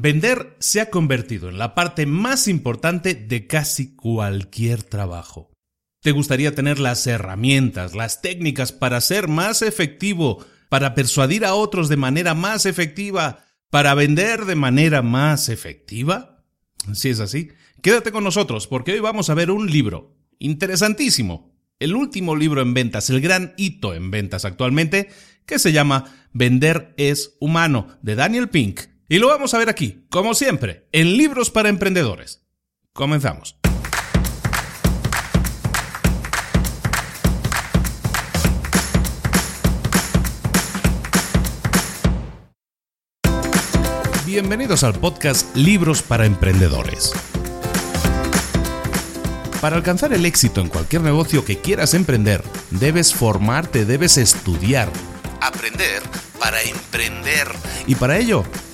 Vender se ha convertido en la parte más importante de casi cualquier trabajo. ¿Te gustaría tener las herramientas, las técnicas para ser más efectivo, para persuadir a otros de manera más efectiva, para vender de manera más efectiva? Si es así, quédate con nosotros porque hoy vamos a ver un libro interesantísimo, el último libro en ventas, el gran hito en ventas actualmente, que se llama Vender es humano, de Daniel Pink y lo vamos a ver aquí, como siempre, en Libros para Emprendedores. Comenzamos. Bienvenidos al podcast Libros para Emprendedores. Para alcanzar el éxito en cualquier negocio que quieras emprender, debes formarte, debes estudiar, aprender para emprender. Y para ello,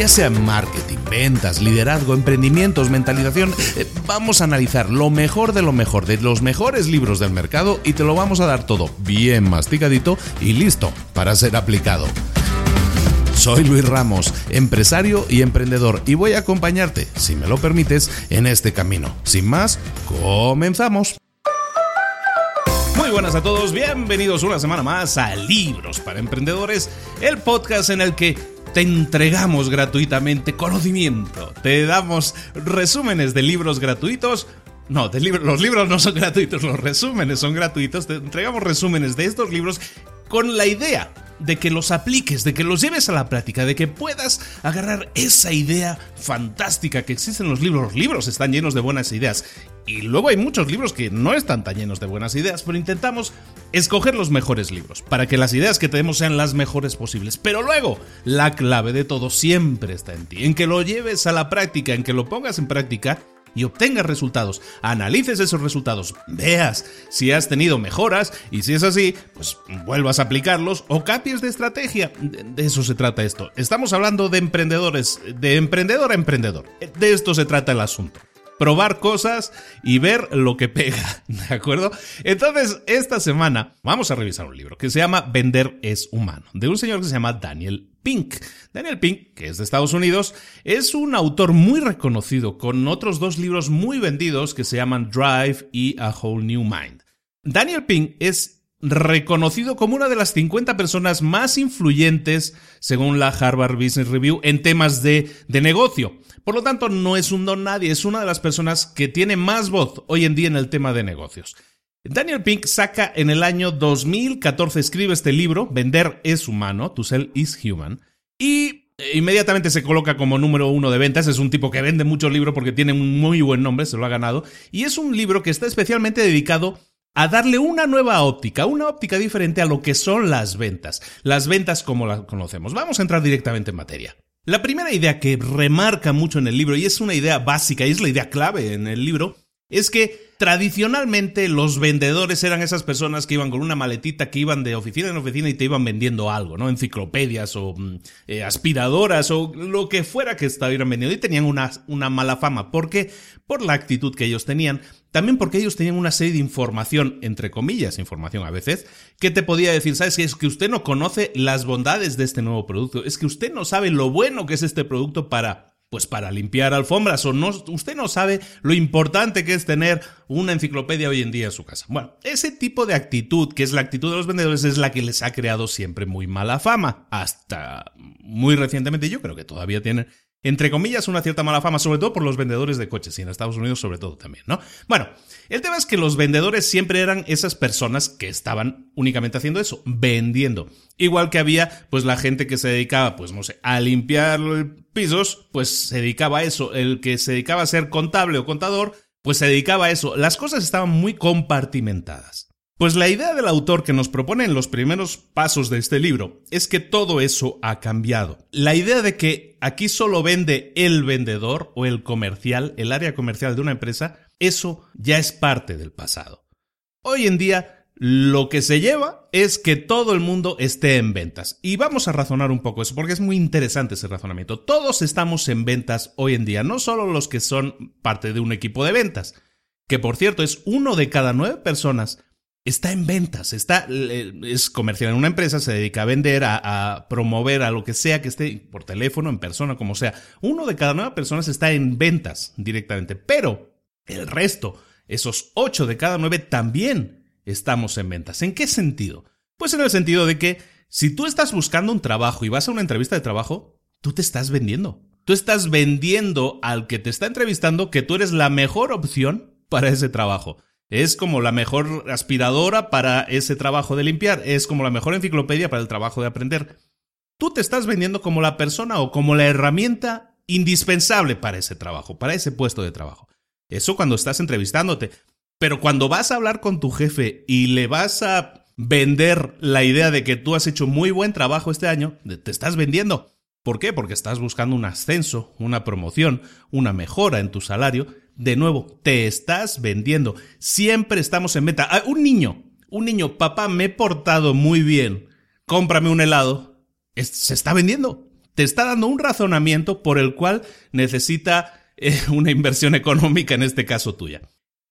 ya sea marketing, ventas, liderazgo, emprendimientos, mentalización, eh, vamos a analizar lo mejor de lo mejor, de los mejores libros del mercado y te lo vamos a dar todo bien masticadito y listo para ser aplicado. Soy Luis Ramos, empresario y emprendedor, y voy a acompañarte, si me lo permites, en este camino. Sin más, comenzamos. Muy buenas a todos, bienvenidos una semana más a Libros para Emprendedores, el podcast en el que te entregamos gratuitamente conocimiento, te damos resúmenes de libros gratuitos. No, de los libros no son gratuitos, los resúmenes son gratuitos. Te entregamos resúmenes de estos libros con la idea de que los apliques, de que los lleves a la práctica, de que puedas agarrar esa idea fantástica que existe en los libros. Los libros están llenos de buenas ideas. Y luego hay muchos libros que no están tan llenos de buenas ideas, pero intentamos escoger los mejores libros para que las ideas que tenemos sean las mejores posibles. Pero luego, la clave de todo siempre está en ti, en que lo lleves a la práctica, en que lo pongas en práctica y obtengas resultados. Analices esos resultados, veas si has tenido mejoras y si es así, pues vuelvas a aplicarlos o cambies de estrategia. De eso se trata esto. Estamos hablando de emprendedores, de emprendedor a emprendedor. De esto se trata el asunto probar cosas y ver lo que pega, ¿de acuerdo? Entonces, esta semana vamos a revisar un libro que se llama Vender es humano, de un señor que se llama Daniel Pink. Daniel Pink, que es de Estados Unidos, es un autor muy reconocido con otros dos libros muy vendidos que se llaman Drive y A Whole New Mind. Daniel Pink es reconocido como una de las 50 personas más influyentes según la Harvard Business Review en temas de, de, negocio. Por lo tanto, no es un don nadie, es una de las personas que tiene más voz hoy en día en el tema de negocios. Daniel Pink saca en el año 2014, escribe este libro, Vender es humano, To Sell is Human, y inmediatamente se coloca como número uno de ventas. Es un tipo que vende muchos libros porque tiene un muy buen nombre, se lo ha ganado. Y es un libro que está especialmente dedicado a darle una nueva óptica, una óptica diferente a lo que son las ventas, las ventas como las conocemos. Vamos a entrar directamente en materia. La primera idea que remarca mucho en el libro, y es una idea básica, y es la idea clave en el libro, es que tradicionalmente los vendedores eran esas personas que iban con una maletita, que iban de oficina en oficina y te iban vendiendo algo, ¿no? Enciclopedias o mm, eh, aspiradoras o lo que fuera que estuvieran vendiendo y tenían una, una mala fama. ¿Por qué? Por la actitud que ellos tenían. También porque ellos tenían una serie de información, entre comillas, información a veces, que te podía decir, ¿sabes? Es que usted no conoce las bondades de este nuevo producto, es que usted no sabe lo bueno que es este producto para pues para limpiar alfombras o no, usted no sabe lo importante que es tener una enciclopedia hoy en día en su casa. Bueno, ese tipo de actitud, que es la actitud de los vendedores, es la que les ha creado siempre muy mala fama. Hasta muy recientemente yo creo que todavía tienen entre comillas, una cierta mala fama, sobre todo por los vendedores de coches, y en Estados Unidos sobre todo también, ¿no? Bueno, el tema es que los vendedores siempre eran esas personas que estaban únicamente haciendo eso, vendiendo. Igual que había, pues, la gente que se dedicaba, pues, no sé, a limpiar pisos, pues se dedicaba a eso. El que se dedicaba a ser contable o contador, pues se dedicaba a eso. Las cosas estaban muy compartimentadas. Pues la idea del autor que nos propone en los primeros pasos de este libro es que todo eso ha cambiado. La idea de que aquí solo vende el vendedor o el comercial, el área comercial de una empresa, eso ya es parte del pasado. Hoy en día lo que se lleva es que todo el mundo esté en ventas. Y vamos a razonar un poco eso, porque es muy interesante ese razonamiento. Todos estamos en ventas hoy en día, no solo los que son parte de un equipo de ventas, que por cierto es uno de cada nueve personas está en ventas, está, es comercial en una empresa, se dedica a vender, a, promover, a lo que sea que esté por teléfono, en persona, como sea. Uno de cada nueve personas está en ventas directamente, pero el resto, esos ocho de cada nueve, también estamos en ventas. ¿En qué sentido? Pues en el sentido de que si tú estás buscando un trabajo y vas a una entrevista de trabajo, tú te estás vendiendo. Tú estás vendiendo al que te está entrevistando que tú eres la mejor opción para ese trabajo. Es como la mejor aspiradora para ese trabajo de limpiar, es como la mejor enciclopedia para el trabajo de aprender. Tú te estás vendiendo como la persona o como la herramienta indispensable para ese trabajo, para ese puesto de trabajo. Eso cuando estás entrevistándote. Pero cuando vas a hablar con tu jefe y le vas a vender la idea de que tú has hecho muy buen trabajo este año, te estás vendiendo. ¿Por qué? Porque estás buscando un ascenso, una promoción, una mejora en tu salario de nuevo, te estás vendiendo. Siempre estamos en venta. Ah, un niño, un niño, papá, me he portado muy bien. Cómprame un helado. se está vendiendo. Te está dando un razonamiento por el cual necesita eh, una inversión económica, en este caso tuya.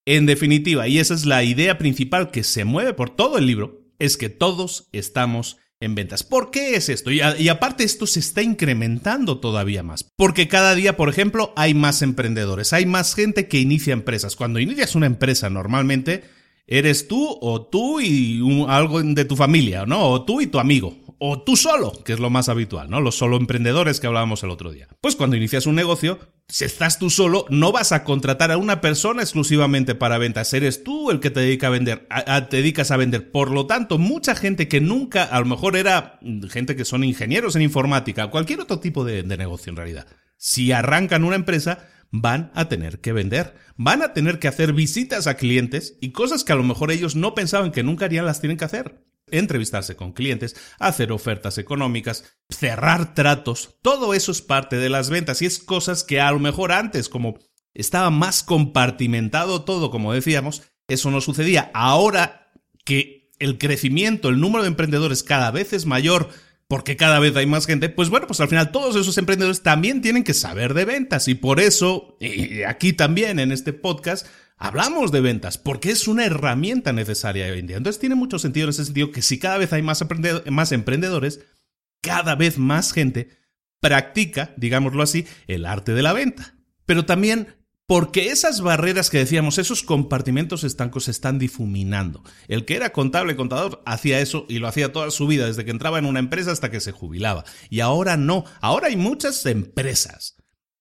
En definitiva, y esa es la idea principal que se mueve por todo el libro, es que todos estamos en ventas. ¿Por qué es esto? Y, aparte esto se está incrementando todavía más. Porque cada día, por ejemplo, hay más emprendedores, hay más gente que inicia empresas. Cuando inicias una empresa normalmente eres tú o tú y algo de tu familia, ¿no? O tú y tu amigo o tú solo, que es lo más habitual, ¿no? Los solo emprendedores que hablábamos el otro día. Pues cuando inicias un negocio, si estás tú solo, no vas a contratar a una persona exclusivamente para ventas. Eres tú el que te dedica a vender, te dedicas a vender. Por lo tanto, mucha gente que nunca, a lo mejor era gente que son ingenieros en informática, cualquier otro tipo de, de negocio en realidad. Si arrancan una empresa, van a tener que vender, van a tener que hacer visitas a clientes y cosas que a lo mejor ellos no pensaban que nunca harían las tienen que hacer entrevistarse con clientes, hacer ofertas económicas, cerrar tratos, todo eso es parte de las ventas y es cosas que a lo mejor antes, como estaba más compartimentado todo, como decíamos, eso no sucedía. Ahora que el crecimiento, el número de emprendedores cada vez es mayor, porque cada vez hay más gente, pues bueno, pues al final todos esos emprendedores también tienen que saber de ventas y por eso, y aquí también en este podcast, hablamos de ventas, porque es una herramienta necesaria hoy en día. Entonces tiene mucho sentido en ese sentido que si cada vez hay más, más emprendedores, cada vez más gente practica, digámoslo así, el arte de la venta. Pero también porque esas barreras que decíamos, esos compartimentos estancos se están difuminando. El que era contable, contador, hacía eso y lo hacía toda su vida, desde que entraba en una empresa hasta que se jubilaba. Y ahora no, ahora hay muchas empresas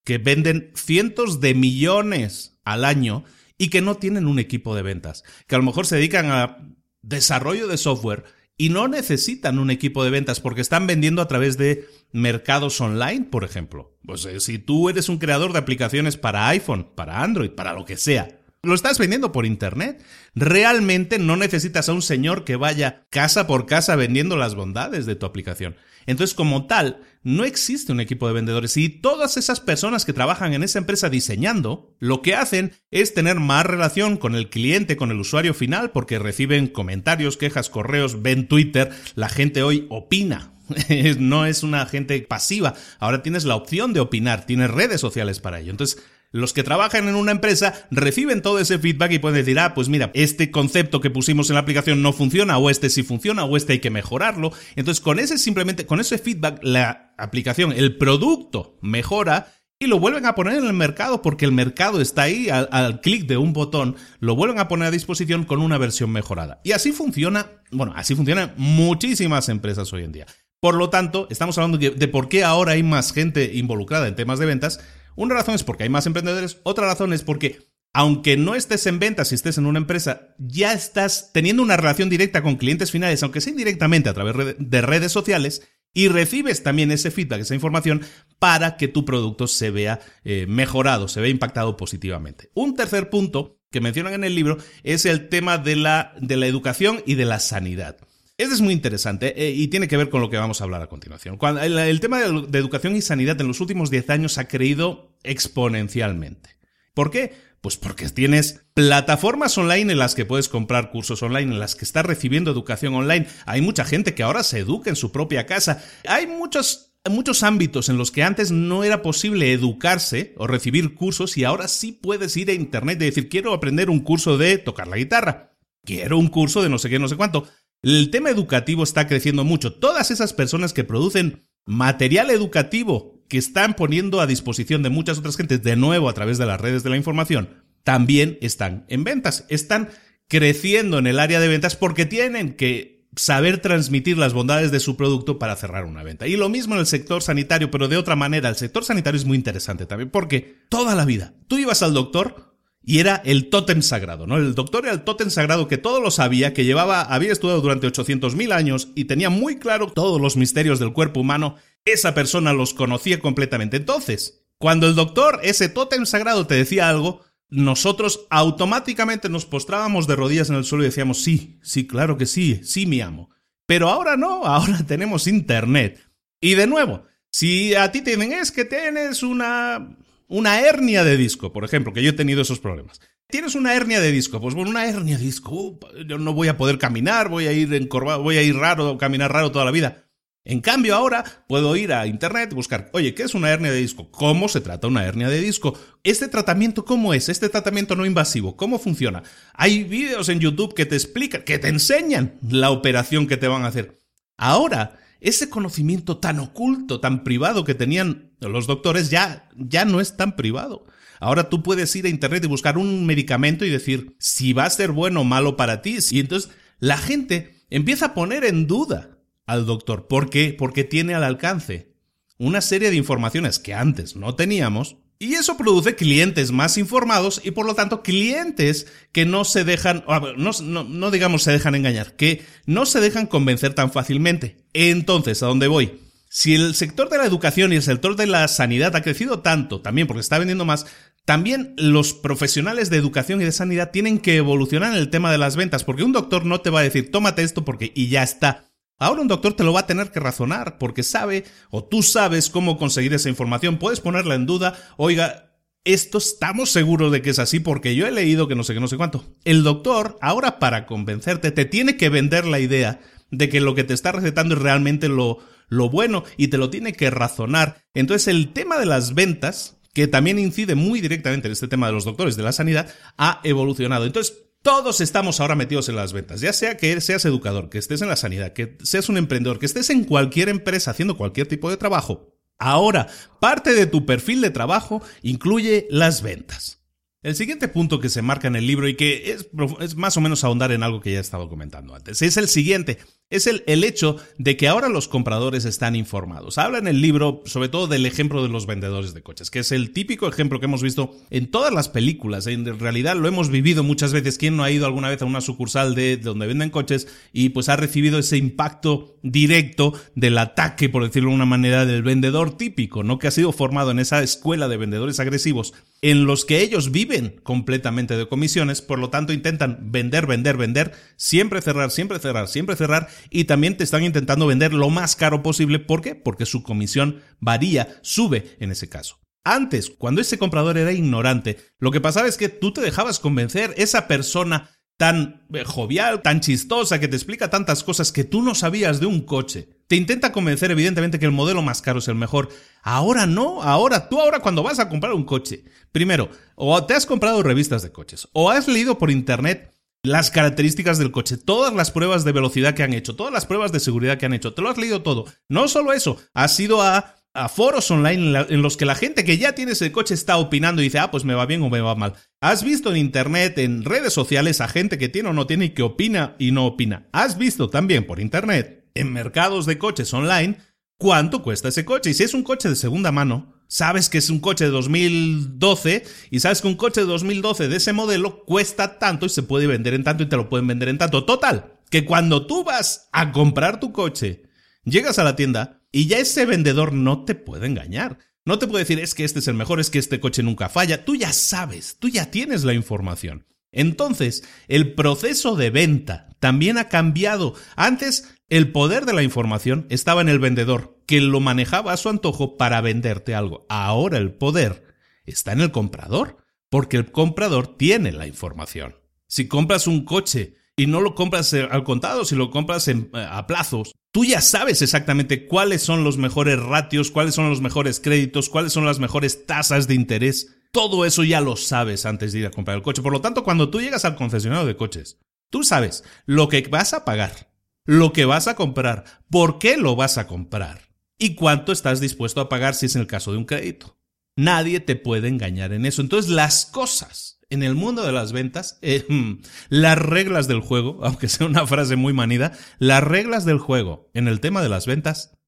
que venden cientos de millones al año y que no tienen un equipo de ventas, que a lo mejor se dedican a desarrollo de software y no necesitan un equipo de ventas porque están vendiendo a través de mercados online, por ejemplo. Pues eh, si tú eres un creador de aplicaciones para iPhone, para Android, para lo que sea, lo estás vendiendo por internet. Realmente no necesitas a un señor que vaya casa por casa vendiendo las bondades de tu aplicación. Entonces, como tal, no existe un equipo de vendedores y todas esas personas que trabajan en esa empresa diseñando, lo que hacen es tener más relación con el cliente, con el usuario final, porque reciben comentarios, quejas, correos, ven Twitter, la gente hoy opina. no es una gente pasiva, ahora tienes la opción de opinar, tienes redes sociales para ello. Entonces, los que trabajan en una empresa reciben todo ese feedback y pueden decir, ah, pues mira, este concepto que pusimos en la aplicación no funciona, o este sí funciona, o este hay que mejorarlo. Entonces, con ese simplemente, con ese feedback, la aplicación, el producto mejora y lo vuelven a poner en el mercado porque el mercado está ahí al, al clic de un botón, lo vuelven a poner a disposición con una versión mejorada. Y así funciona, bueno, así funcionan muchísimas empresas hoy en día. Por lo tanto, estamos hablando de por qué ahora hay más gente involucrada en temas de ventas una razón es porque hay más emprendedores, otra razón es porque aunque no estés en ventas y estés en una empresa, ya estás teniendo una relación directa con clientes finales, aunque sea indirectamente a través de redes sociales, y recibes también ese feedback, esa información, para que tu producto se vea eh, mejorado, se vea impactado positivamente. Un tercer punto que mencionan en el libro es el tema de la, de la educación y de la sanidad. Este es muy interesante eh, y tiene que ver con lo que vamos a hablar a continuación. el, tema de, de, educación y sanidad en los últimos 10 años ha creído exponencialmente. ¿Por qué? Pues porque tienes plataformas online en las que puedes comprar cursos online, en las que estás recibiendo educación online. Hay mucha gente que ahora se educa en su propia casa. Hay muchos muchos ámbitos en los que antes no era posible educarse o recibir cursos y ahora sí puedes ir a internet y decir quiero aprender un curso de tocar la guitarra, quiero un curso de no sé qué, no sé cuánto. El tema educativo está creciendo mucho. Todas esas personas que producen material educativo que están poniendo a disposición de muchas otras gentes de nuevo a través de las redes de la información, también están en ventas, están creciendo en el área de ventas porque tienen que saber transmitir las bondades de su producto para cerrar una venta. Y lo mismo en el sector sanitario, pero de otra manera. El sector sanitario es muy interesante también porque toda la vida tú ibas al doctor y era el tótem sagrado, ¿no? El doctor era el tótem sagrado que todo lo sabía, que llevaba, había estudiado durante 800.000 años y tenía muy claro todos los misterios del cuerpo humano. Esa persona los conocía completamente. Entonces, cuando el doctor, ese tótem sagrado, te decía algo, nosotros automáticamente nos postrábamos de rodillas en el suelo y decíamos, sí, sí, claro que sí, sí, mi amo. Pero ahora no, ahora tenemos Internet. Y de nuevo, si a ti te dicen, es que tienes una, una hernia de disco, por ejemplo, que yo he tenido esos problemas. Tienes una hernia de disco, pues bueno, una hernia de disco, yo no voy a poder caminar, voy a ir encorvado, voy a ir raro, caminar raro toda la vida. En cambio, ahora puedo ir a internet y buscar, oye, ¿qué es una hernia de disco? ¿Cómo se trata una hernia de disco? ¿Este tratamiento cómo es? ¿Este tratamiento no invasivo? ¿Cómo funciona? Hay vídeos en YouTube que te explican, que te enseñan la operación que te van a hacer. Ahora, ese conocimiento tan oculto, tan privado que tenían los doctores ya, ya no es tan privado. Ahora tú puedes ir a internet y buscar un medicamento y decir si va a ser bueno o malo para ti. Y entonces la gente empieza a poner en duda al doctor. ¿Por qué? Porque tiene al alcance una serie de informaciones que antes no teníamos y eso produce clientes más informados y por lo tanto clientes que no se dejan, no, no, digamos se dejan engañar, que no se dejan convencer tan fácilmente. Entonces, ¿a dónde voy? Si el sector de la educación y el sector de la sanidad ha crecido tanto, también porque está vendiendo más, también los profesionales de educación y de sanidad tienen que evolucionar en el tema de las ventas, porque un doctor no te va a decir, tómate esto porque y ya está. Ahora un doctor te lo va a tener que razonar porque sabe o tú sabes cómo conseguir esa información. Puedes ponerla en duda. Oiga, esto estamos seguros de que es así porque yo he leído que no sé qué, no sé cuánto. El doctor, ahora para convencerte, te tiene que vender la idea de que lo que te está recetando es realmente lo, lo bueno y te lo tiene que razonar. Entonces el tema de las ventas, que también incide muy directamente en este tema de los doctores de la sanidad, ha evolucionado. Entonces, todos estamos ahora metidos en las ventas, ya sea que seas educador, que estés en la sanidad, que seas un emprendedor, que estés en cualquier empresa haciendo cualquier tipo de trabajo. Ahora, parte de tu perfil de trabajo incluye las ventas. El siguiente punto que se marca en el libro y que es, más o menos ahondar en algo que ya he estado comentando antes, es el siguiente, es el, el, hecho de que ahora los compradores están informados. Habla en el libro sobre todo del ejemplo de los vendedores de coches, que es el típico ejemplo que hemos visto en todas las películas, en realidad lo hemos vivido muchas veces, ¿quién no ha ido alguna vez a una sucursal de, donde venden coches y pues ha recibido ese impacto directo del ataque, por decirlo de una manera, del vendedor típico, ¿no? Que ha sido formado en esa escuela de vendedores agresivos en los que ellos viven completamente de comisiones, por lo tanto intentan vender, vender, vender, siempre cerrar, siempre cerrar, siempre cerrar, y también te están intentando vender lo más caro posible. ¿Por qué? Porque su comisión varía, sube en ese caso. Antes, cuando ese comprador era ignorante, lo que pasaba es que tú te dejabas convencer, esa persona tan eh, jovial, tan chistosa, que te explica tantas cosas que tú no sabías de un coche. Te intenta convencer evidentemente que el modelo más caro es el mejor. Ahora no, ahora tú ahora cuando vas a comprar un coche, primero, o te has comprado revistas de coches, o has leído por internet las características del coche, todas las pruebas de velocidad que han hecho, todas las pruebas de seguridad que han hecho, te lo has leído todo. No solo eso, has ido a a foros online en, los que la gente que ya tiene ese coche está opinando y dice, ah, pues me va bien o me va mal. Has visto en internet, en redes sociales, a gente que tiene o no tiene y que opina y no opina. Has visto también por internet, en mercados de coches online, cuánto cuesta ese coche. Y si es un coche de segunda mano, sabes que es un coche de 2012 y sabes que un coche de 2012 de ese modelo cuesta tanto y se puede vender en tanto y te lo pueden vender en tanto. Total, que cuando tú vas a comprar tu coche, llegas a la tienda, y ya ese vendedor no te puede engañar. No te puede decir es que este es el mejor, es que este coche nunca falla. Tú ya sabes, tú ya tienes la información. Entonces, el proceso de venta también ha cambiado. Antes, el poder de la información estaba en el vendedor, que lo manejaba a su antojo para venderte algo. Ahora el poder está en el comprador, porque el comprador tiene la información. Si compras un coche y no lo compras eh, al contado, si lo compras eh, a plazos, tú ya sabes exactamente cuáles son los mejores ratios, cuáles son los mejores créditos, cuáles son las mejores tasas de interés. Todo eso ya lo sabes antes de ir a comprar el coche. Por lo tanto, cuando tú llegas al concesionario de coches, tú sabes lo que vas a pagar, lo que vas a comprar, por qué lo vas a comprar y cuánto estás dispuesto a pagar si es en el caso de un crédito. Nadie te puede engañar en eso. Entonces, las cosas en el mundo de las ventas, eh, las reglas del juego, aunque sea una frase muy manida, las reglas del juego en el tema de las ventas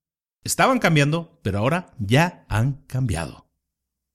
estaban cambiando, pero ahora ya han cambiado.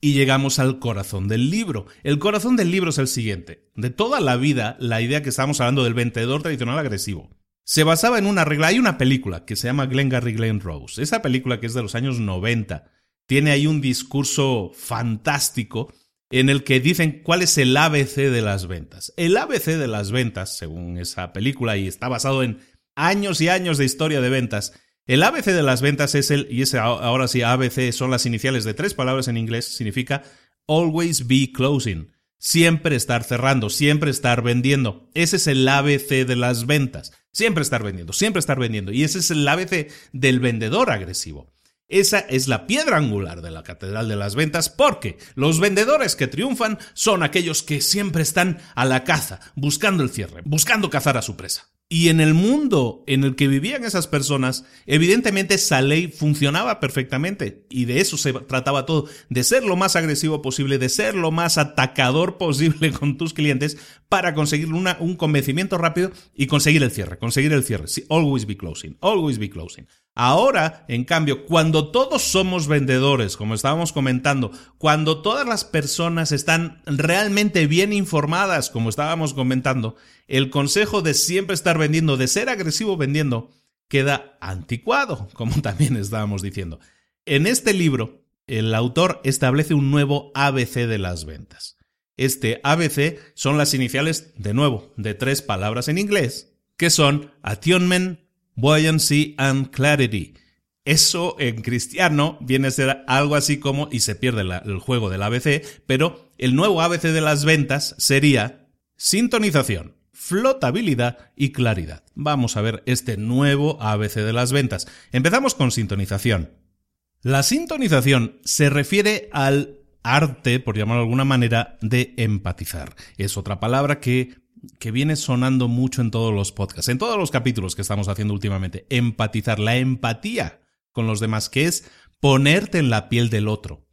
Y llegamos al corazón del libro. El corazón del libro es el siguiente. De toda la vida, la idea que estamos hablando del vendedor tradicional agresivo se basaba en una regla. Hay una película que se llama Glengarry Glen Rose. Esa película que es de los años 90 tiene ahí un discurso fantástico en el que dicen cuál es el ABC de las ventas. El ABC de las ventas, según esa película, y está basado en años y años de historia de ventas, el ABC de las ventas es el, y ese ahora sí, ABC son las iniciales de tres palabras en inglés, significa always be closing. Siempre estar cerrando, siempre estar vendiendo. Ese es el ABC de las ventas. Siempre estar vendiendo, siempre estar vendiendo. Y ese es el ABC del vendedor agresivo. Esa es la piedra angular de la Catedral de las Ventas porque los vendedores que triunfan son aquellos que siempre están a la caza, buscando el cierre, buscando cazar a su presa. Y en el mundo en el que vivían esas personas, evidentemente esa ley funcionaba perfectamente y de eso se trataba todo, de ser lo más agresivo posible, de ser lo más atacador posible con tus clientes para conseguir un convencimiento rápido y conseguir el cierre, conseguir el cierre. always be closing, always be closing. Ahora, en cambio, cuando todos somos vendedores, como estábamos comentando, cuando todas las personas están realmente bien informadas, como estábamos comentando, el consejo de siempre estar vendiendo, de ser agresivo vendiendo, queda anticuado, como también estábamos diciendo. En este libro, el autor establece un nuevo ABC de las ventas. Este ABC son las iniciales, de nuevo, de tres palabras en inglés, que son attunement, buoyancy and clarity. Eso en cristiano viene a ser algo así como, y se pierde el juego del ABC, pero el nuevo ABC de las ventas sería sintonización, flotabilidad y claridad. Vamos a ver este nuevo ABC de las ventas. Empezamos con sintonización. La sintonización se refiere al arte, por llamarlo de alguna manera, de empatizar. Es otra palabra que que viene sonando mucho en todos los podcasts, en todos los capítulos que estamos haciendo últimamente. Empatizar, la empatía con los demás, que es ponerte en la piel del otro.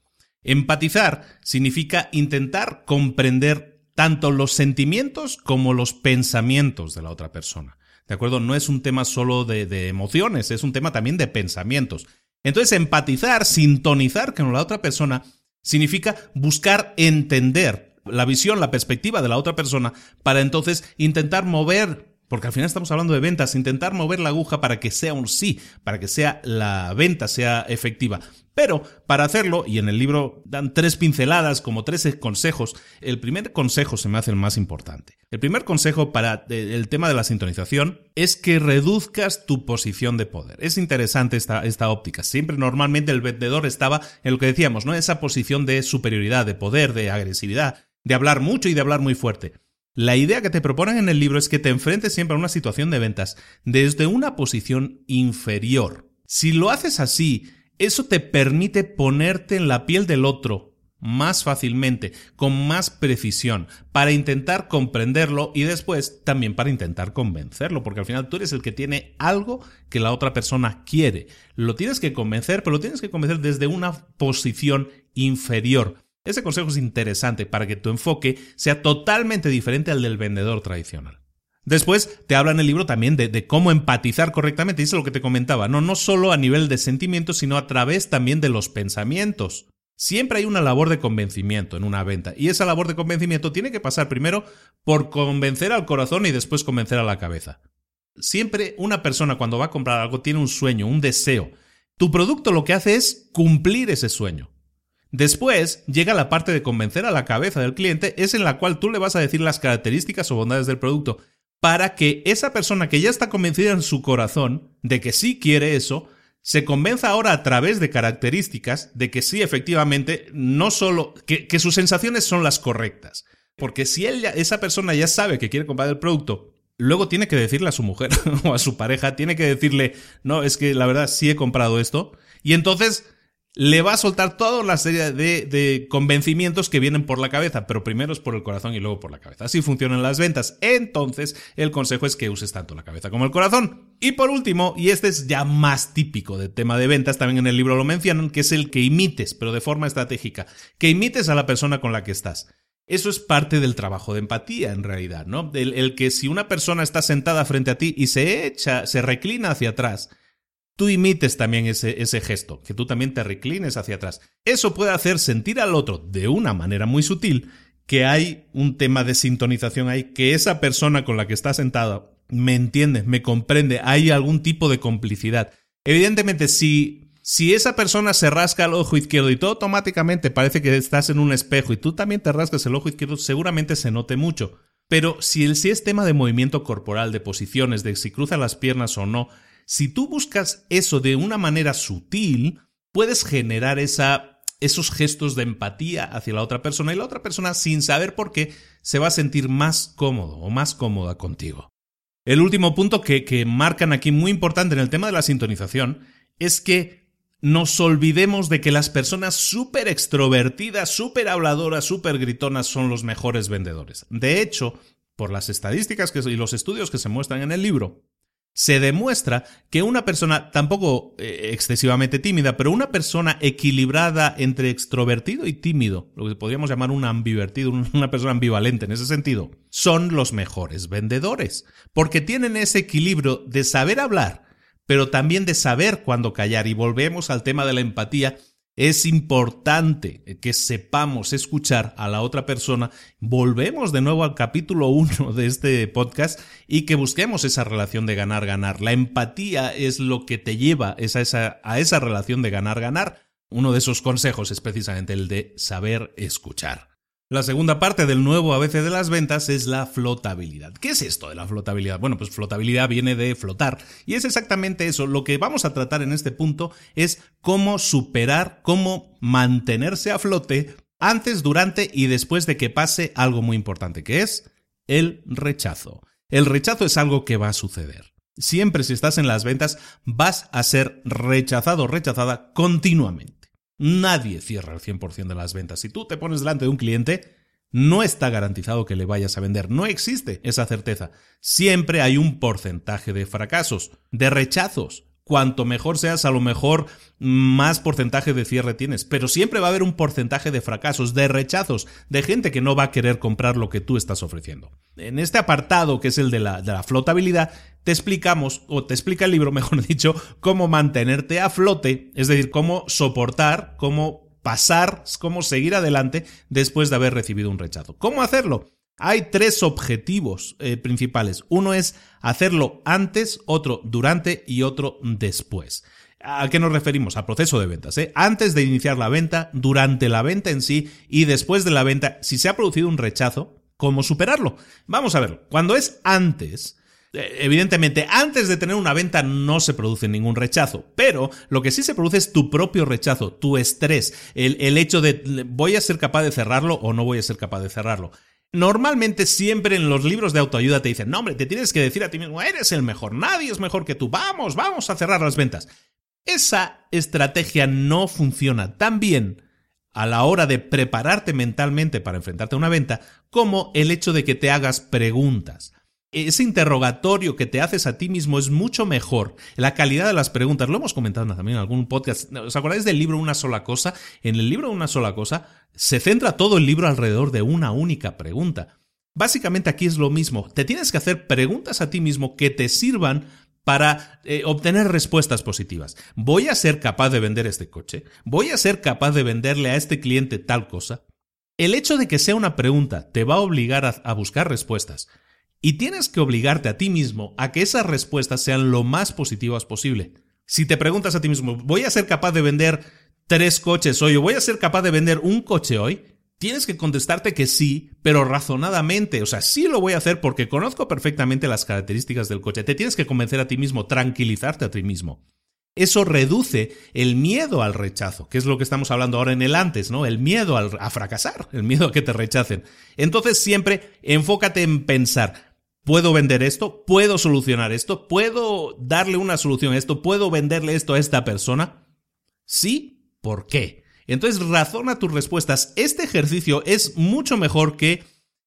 Empatizar significa intentar comprender tanto los sentimientos como los pensamientos de la otra persona. ¿De acuerdo? No es un tema solo de, emociones, es un tema también de pensamientos. Entonces, empatizar, sintonizar con la otra persona, significa buscar entender la visión, la perspectiva de la otra persona para entonces intentar mover porque al final estamos hablando de ventas, intentar mover la aguja para que sea un sí, para que sea la venta sea efectiva. Pero para hacerlo, y en el libro dan tres pinceladas, como tres consejos, el primer consejo se me hace el más importante. El primer consejo para el tema de la sintonización es que reduzcas tu posición de poder. Es interesante esta, esta óptica. Siempre normalmente el vendedor estaba en lo que decíamos, ¿no? Esa posición de superioridad, de poder, de agresividad de hablar mucho y de hablar muy fuerte. La idea que te proponen en el libro es que te enfrentes siempre a una situación de ventas desde una posición inferior. Si lo haces así, eso te permite ponerte en la piel del otro más fácilmente, con más precisión, para intentar comprenderlo y después también para intentar convencerlo, porque al final tú eres el que tiene algo que la otra persona quiere. Lo tienes que convencer, pero lo tienes que convencer desde una posición inferior. Ese consejo es interesante para que tu enfoque sea totalmente diferente al del vendedor tradicional. Después te habla en el libro también de, cómo empatizar correctamente, es lo que te comentaba, no, no solo a nivel de sentimientos, sino a través también de los pensamientos. Siempre hay una labor de convencimiento en una venta, y esa labor de convencimiento tiene que pasar primero por convencer al corazón y después convencer a la cabeza. Siempre una persona cuando va a comprar algo tiene un sueño, un deseo. Tu producto lo que hace es cumplir ese sueño. Después llega la parte de convencer a la cabeza del cliente, es en la cual tú le vas a decir las características o bondades del producto para que esa persona que ya está convencida en su corazón de que sí quiere eso, se convenza ahora a través de características de que sí, efectivamente, no solo, que, sus sensaciones son las correctas. Porque si él esa persona ya sabe que quiere comprar el producto, luego tiene que decirle a su mujer o a su pareja, tiene que decirle, no, es que la verdad sí he comprado esto. Y entonces le va a soltar toda la serie de, convencimientos que vienen por la cabeza, pero primero es por el corazón y luego por la cabeza. Así funcionan las ventas. Entonces, el consejo es que uses tanto la cabeza como el corazón. Y por último, y este es ya más típico del tema de ventas, también en el libro lo mencionan, que es el que imites, pero de forma estratégica, que imites a la persona con la que estás. Eso es parte del trabajo de empatía, en realidad, ¿no? el que si una persona está sentada frente a ti y se echa, se reclina hacia atrás, tú imites también ese, ese gesto, que tú también te reclines hacia atrás. Eso puede hacer sentir al otro de una manera muy sutil que hay un tema de sintonización ahí, que esa persona con la que está sentada me entiende, me comprende, hay algún tipo de complicidad. Evidentemente, si, si esa persona se rasca el ojo izquierdo y todo automáticamente parece que estás en un espejo y tú también te rascas el ojo izquierdo, seguramente se note mucho. Pero si, el, si es tema de movimiento corporal, de posiciones, de si cruza las piernas o no, si tú buscas eso de una manera sutil, puedes generar esos gestos de empatía hacia la otra persona y la otra persona, sin saber por qué, se va a sentir más cómodo o más cómoda contigo. El último punto que marcan aquí muy importante en el tema de la sintonización es que nos olvidemos de que las personas súper extrovertidas, súper habladoras, súper gritonas son los mejores vendedores. De hecho, por las estadísticas y los estudios que se muestran en el libro, se demuestra que una persona, tampoco eh, excesivamente tímida, pero una persona equilibrada entre extrovertido y tímido, lo que podríamos llamar un ambivertido, una persona ambivalente en ese sentido, son los mejores vendedores, porque tienen ese equilibrio de saber hablar, pero también de saber cuándo callar. Y volvemos al tema de la empatía es importante que sepamos escuchar a la otra persona. Volvemos de nuevo al capítulo 1 de este podcast y que busquemos esa relación de ganar-ganar. La empatía es lo que te lleva a esa, a esa relación de ganar-ganar. Uno de esos consejos es precisamente el de saber escuchar. La segunda parte del nuevo ABC de las ventas es la flotabilidad. ¿Qué es esto de la flotabilidad? Bueno, pues flotabilidad viene de flotar y es exactamente eso. Lo que vamos a tratar en este punto es cómo superar, cómo mantenerse a flote antes, durante y después de que pase algo muy importante, que es el rechazo. El rechazo es algo que va a suceder. Siempre si estás en las ventas vas a ser rechazado o rechazada continuamente. Nadie cierra el 100% de las ventas. Si tú te pones delante de un cliente, no está garantizado que le vayas a vender. No existe esa certeza. Siempre hay un porcentaje de fracasos, de rechazos. Cuanto mejor seas, a lo mejor más porcentaje de cierre tienes. Pero siempre va a haber un porcentaje de fracasos, de rechazos, de gente que no va a querer comprar lo que tú estás ofreciendo. En este apartado, que es el de la, flotabilidad, te explicamos, o te explica el libro, mejor dicho, cómo mantenerte a flote, es decir, cómo soportar, cómo pasar, cómo seguir adelante después de haber recibido un rechazo. ¿Cómo hacerlo? Hay tres objetivos eh, principales. Uno es hacerlo antes, otro durante y otro después. ¿A qué nos referimos? Al proceso de ventas. ¿eh? Antes de iniciar la venta, durante la venta en sí y después de la venta, si se ha producido un rechazo, ¿cómo superarlo? Vamos a verlo. Cuando es antes, eh, evidentemente, antes de tener una venta no se produce ningún rechazo, pero lo que sí se produce es tu propio rechazo, tu estrés, el, el hecho de voy a ser capaz de cerrarlo o no voy a ser capaz de cerrarlo. Normalmente siempre en los libros de autoayuda te dicen, no hombre, te tienes que decir a ti mismo, eres el mejor, nadie es mejor que tú, vamos, vamos a cerrar las ventas. Esa estrategia no funciona tan bien a la hora de prepararte mentalmente para enfrentarte a una venta como el hecho de que te hagas preguntas ese interrogatorio que te haces a ti mismo es mucho mejor. La calidad de las preguntas, lo hemos comentado también en algún podcast. ¿Os acordáis del libro Una sola cosa? En el libro Una sola cosa se centra todo el libro alrededor de una única pregunta. Básicamente aquí es lo mismo. Te tienes que hacer preguntas a ti mismo que te sirvan para eh, obtener respuestas positivas. ¿Voy a ser capaz de vender este coche? ¿Voy a ser capaz de venderle a este cliente tal cosa? El hecho de que sea una pregunta te va a obligar a buscar respuestas. Y tienes que obligarte a ti mismo a que esas respuestas sean lo más positivas posible. Si te preguntas a ti mismo, ¿voy a ser capaz de vender tres coches hoy voy a ser capaz de vender un coche hoy, tienes que contestarte que sí, pero razonadamente. O sea, sí lo voy a hacer porque conozco perfectamente las características del coche. Te tienes que convencer a ti mismo, tranquilizarte a ti mismo. Eso reduce el miedo al rechazo, que es lo que estamos hablando ahora en el antes, ¿no? El miedo a fracasar, el miedo a que te rechacen. Entonces siempre enfócate en pensar, ¿puedo vender esto? ¿Puedo solucionar esto? ¿Puedo darle una solución a esto? ¿Puedo venderle esto a esta persona? Sí, ¿por qué? Entonces razona tus respuestas. Este ejercicio es mucho mejor que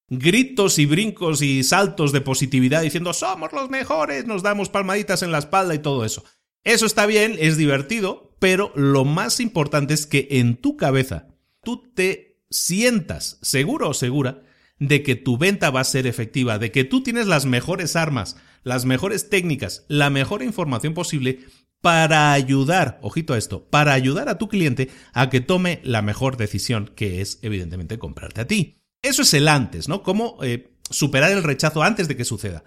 gritos y brincos y saltos de positividad diciendo somos los mejores, nos damos palmaditas en la espalda y todo eso. Eso está bien, es divertido, pero lo más importante es que en tu cabeza tú te sientas seguro o segura de que tu venta va a ser efectiva, de que tú tienes las mejores armas, las mejores técnicas, la mejor información posible para ayudar, ojito a esto, para ayudar a tu cliente a que tome la mejor decisión, que es evidentemente comprarte a ti. Eso es el antes, ¿no? Cómo eh, superar el rechazo antes de que suceda.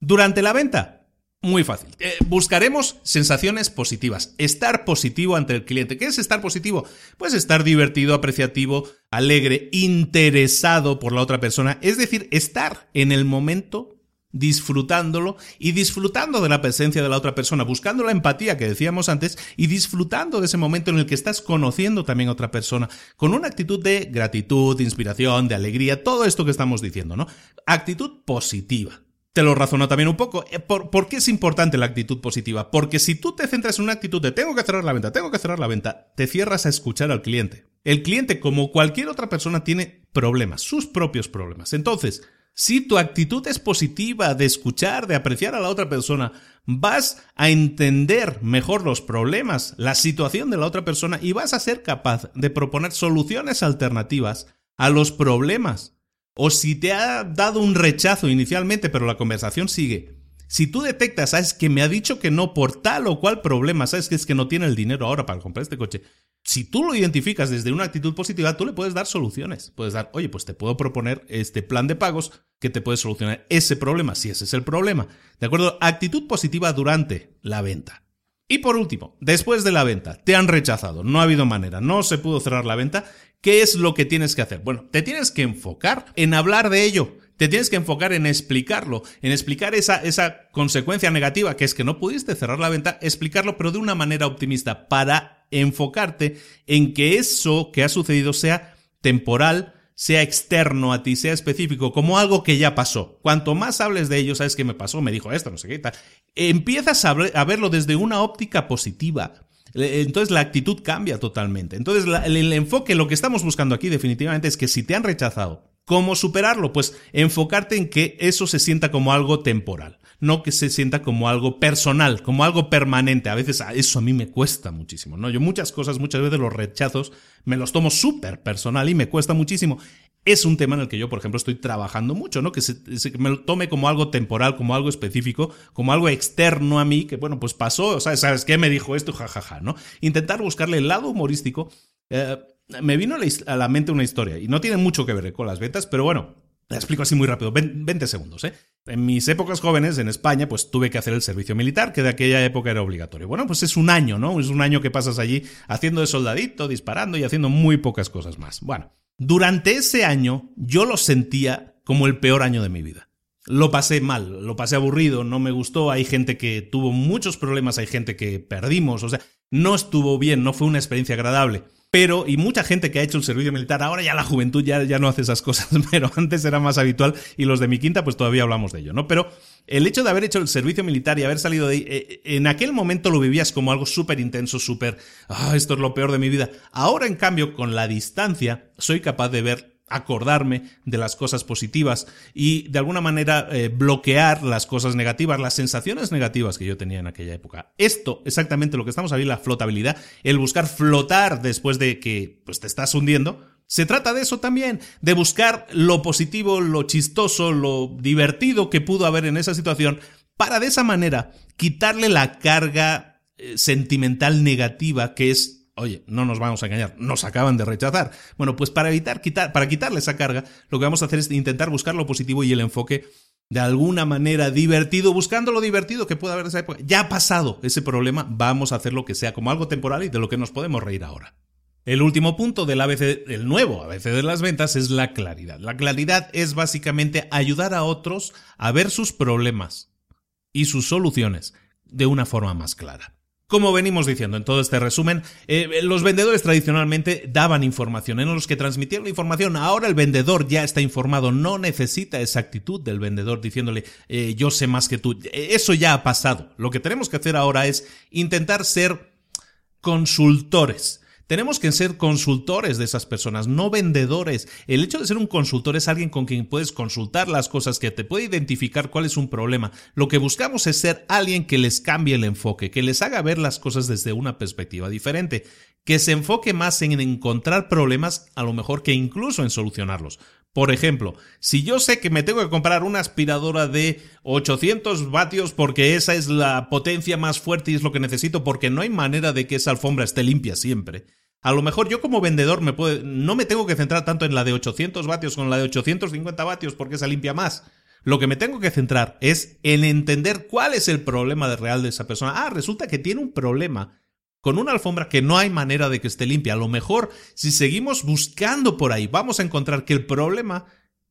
Durante la venta, muy fácil. Eh, buscaremos sensaciones positivas. Estar positivo ante el cliente. ¿Qué es estar positivo? Pues estar divertido, apreciativo, alegre, interesado por la otra persona. Es decir, estar en el momento disfrutándolo y disfrutando de la presencia de la otra persona, buscando la empatía que decíamos antes y disfrutando de ese momento en el que estás conociendo también a otra persona con una actitud de gratitud, de inspiración, de alegría, todo esto que estamos diciendo, ¿no? Actitud positiva te lo razono también un poco. Eh, ¿Por, qué es importante la actitud positiva? Porque si tú te centras en una actitud de tengo que cerrar la venta, tengo que cerrar la venta, te cierras a escuchar al cliente. El cliente, como cualquier otra persona, tiene problemas, sus propios problemas. Entonces, si tu actitud es positiva, de escuchar, de apreciar a la otra persona, vas a entender mejor los problemas, la situación de la otra persona y vas a ser capaz de proponer soluciones alternativas a los problemas o si te ha dado un rechazo inicialmente, pero la conversación sigue. Si tú detectas, sabes que me ha dicho que no por tal o cual problema, sabes que es que no tiene el dinero ahora para comprar este coche. Si tú lo identificas desde una actitud positiva, tú le puedes dar soluciones. Puedes dar, oye, pues te puedo proponer este plan de pagos que te puede solucionar ese problema, si ese es el problema. ¿De acuerdo? Actitud positiva durante la venta. Y por último, después de la venta, te han rechazado, no ha habido manera, no se pudo cerrar la venta, ¿qué es lo que tienes que hacer? Bueno, te tienes que enfocar en hablar de ello, te tienes que enfocar en explicarlo, en explicar esa, esa consecuencia negativa que es que no pudiste cerrar la venta, explicarlo pero de una manera optimista para enfocarte en que eso que ha sucedido sea temporal, sea externo a ti, sea específico, como algo que ya pasó. Cuanto más hables de ello, sabes que me pasó, me dijo esto, no sé qué tal. Empiezas a, verlo desde una óptica positiva. Entonces la actitud cambia totalmente. Entonces el, enfoque, lo que estamos buscando aquí definitivamente es que si te han rechazado, ¿cómo superarlo? Pues enfocarte en que eso se sienta como algo temporal no que se sienta como algo personal, como algo permanente. A veces eso a mí me cuesta muchísimo, ¿no? Yo muchas cosas, muchas veces los rechazos me los tomo súper personal y me cuesta muchísimo. Es un tema en el que yo, por ejemplo, estoy trabajando mucho, ¿no? Que, se, me lo tome como algo temporal, como algo específico, como algo externo a mí, que bueno, pues pasó, o sea, ¿sabes qué? Me dijo esto, jajaja, ¿no? Intentar buscarle el lado humorístico. Eh, me vino a la mente una historia, y no tiene mucho que ver con las ventas, pero bueno, la explico así muy rápido, 20 segundos, ¿eh? En mis épocas jóvenes en España, pues tuve que hacer el servicio militar, que de aquella época era obligatorio. Bueno, pues es un año, ¿no? Es un año que pasas allí haciendo de soldadito, disparando y haciendo muy pocas cosas más. Bueno, durante ese año yo lo sentía como el peor año de mi vida. Lo pasé mal, lo pasé aburrido, no me gustó, hay gente que tuvo muchos problemas, hay gente que perdimos, o sea, no estuvo bien, no fue una experiencia agradable. Pero, y mucha gente que ha hecho el servicio militar, ahora ya la juventud ya, ya no hace esas cosas, pero antes era más habitual y los de mi quinta pues todavía hablamos de ello, ¿no? Pero el hecho de haber hecho el servicio militar y haber salido de ahí, eh, en aquel momento lo vivías como algo súper intenso, súper, ah, esto es lo peor de mi vida. Ahora, en cambio, con la distancia, soy capaz de ver acordarme de las cosas positivas y de alguna manera eh, bloquear las cosas negativas, las sensaciones negativas que yo tenía en aquella época. Esto, exactamente lo que estamos hablando, la flotabilidad, el buscar flotar después de que pues, te estás hundiendo. Se trata de eso también, de buscar lo positivo, lo chistoso, lo divertido que pudo haber en esa situación, para de esa manera quitarle la carga eh, sentimental negativa que es oye, no nos vamos a engañar, nos acaban de rechazar. Bueno, pues para evitar quitar, para quitarle esa carga, lo que vamos a hacer es intentar buscar lo positivo y el enfoque de alguna manera divertido, buscando lo divertido que pueda haber en esa época. Ya ha pasado ese problema, vamos a hacer lo que sea como algo temporal y de lo que nos podemos reír ahora. El último punto del ABC, el nuevo ABC de las ventas es la claridad. La claridad es básicamente ayudar a otros a ver sus problemas y sus soluciones de una forma más clara. Como venimos diciendo en todo este resumen, eh, los vendedores tradicionalmente daban información, eran los que transmitían la información. Ahora el vendedor ya está informado, no necesita esa actitud del vendedor diciéndole eh, yo sé más que tú. Eso ya ha pasado. Lo que tenemos que hacer ahora es intentar ser consultores tenemos que ser consultores de esas personas, no vendedores. El hecho de ser un consultor es alguien con quien puedes consultar las cosas, que te puede identificar cuál es un problema. Lo que buscamos es ser alguien que les cambie el enfoque, que les haga ver las cosas desde una perspectiva diferente, que se enfoque más en encontrar problemas a lo mejor que incluso en solucionarlos. Por ejemplo, si yo sé que me tengo que comprar una aspiradora de 800 vatios porque esa es la potencia más fuerte y es lo que necesito porque no hay manera de que esa alfombra esté limpia siempre. A lo mejor yo como vendedor me no me tengo que centrar tanto en la de 800 vatios con la de 850 vatios porque esa limpia más. Lo que me tengo que centrar es en entender cuál es el problema real de esa persona. Ah, resulta que tiene un problema con una alfombra que no hay manera de que esté limpia. A lo mejor, si seguimos buscando por ahí, vamos a encontrar que el problema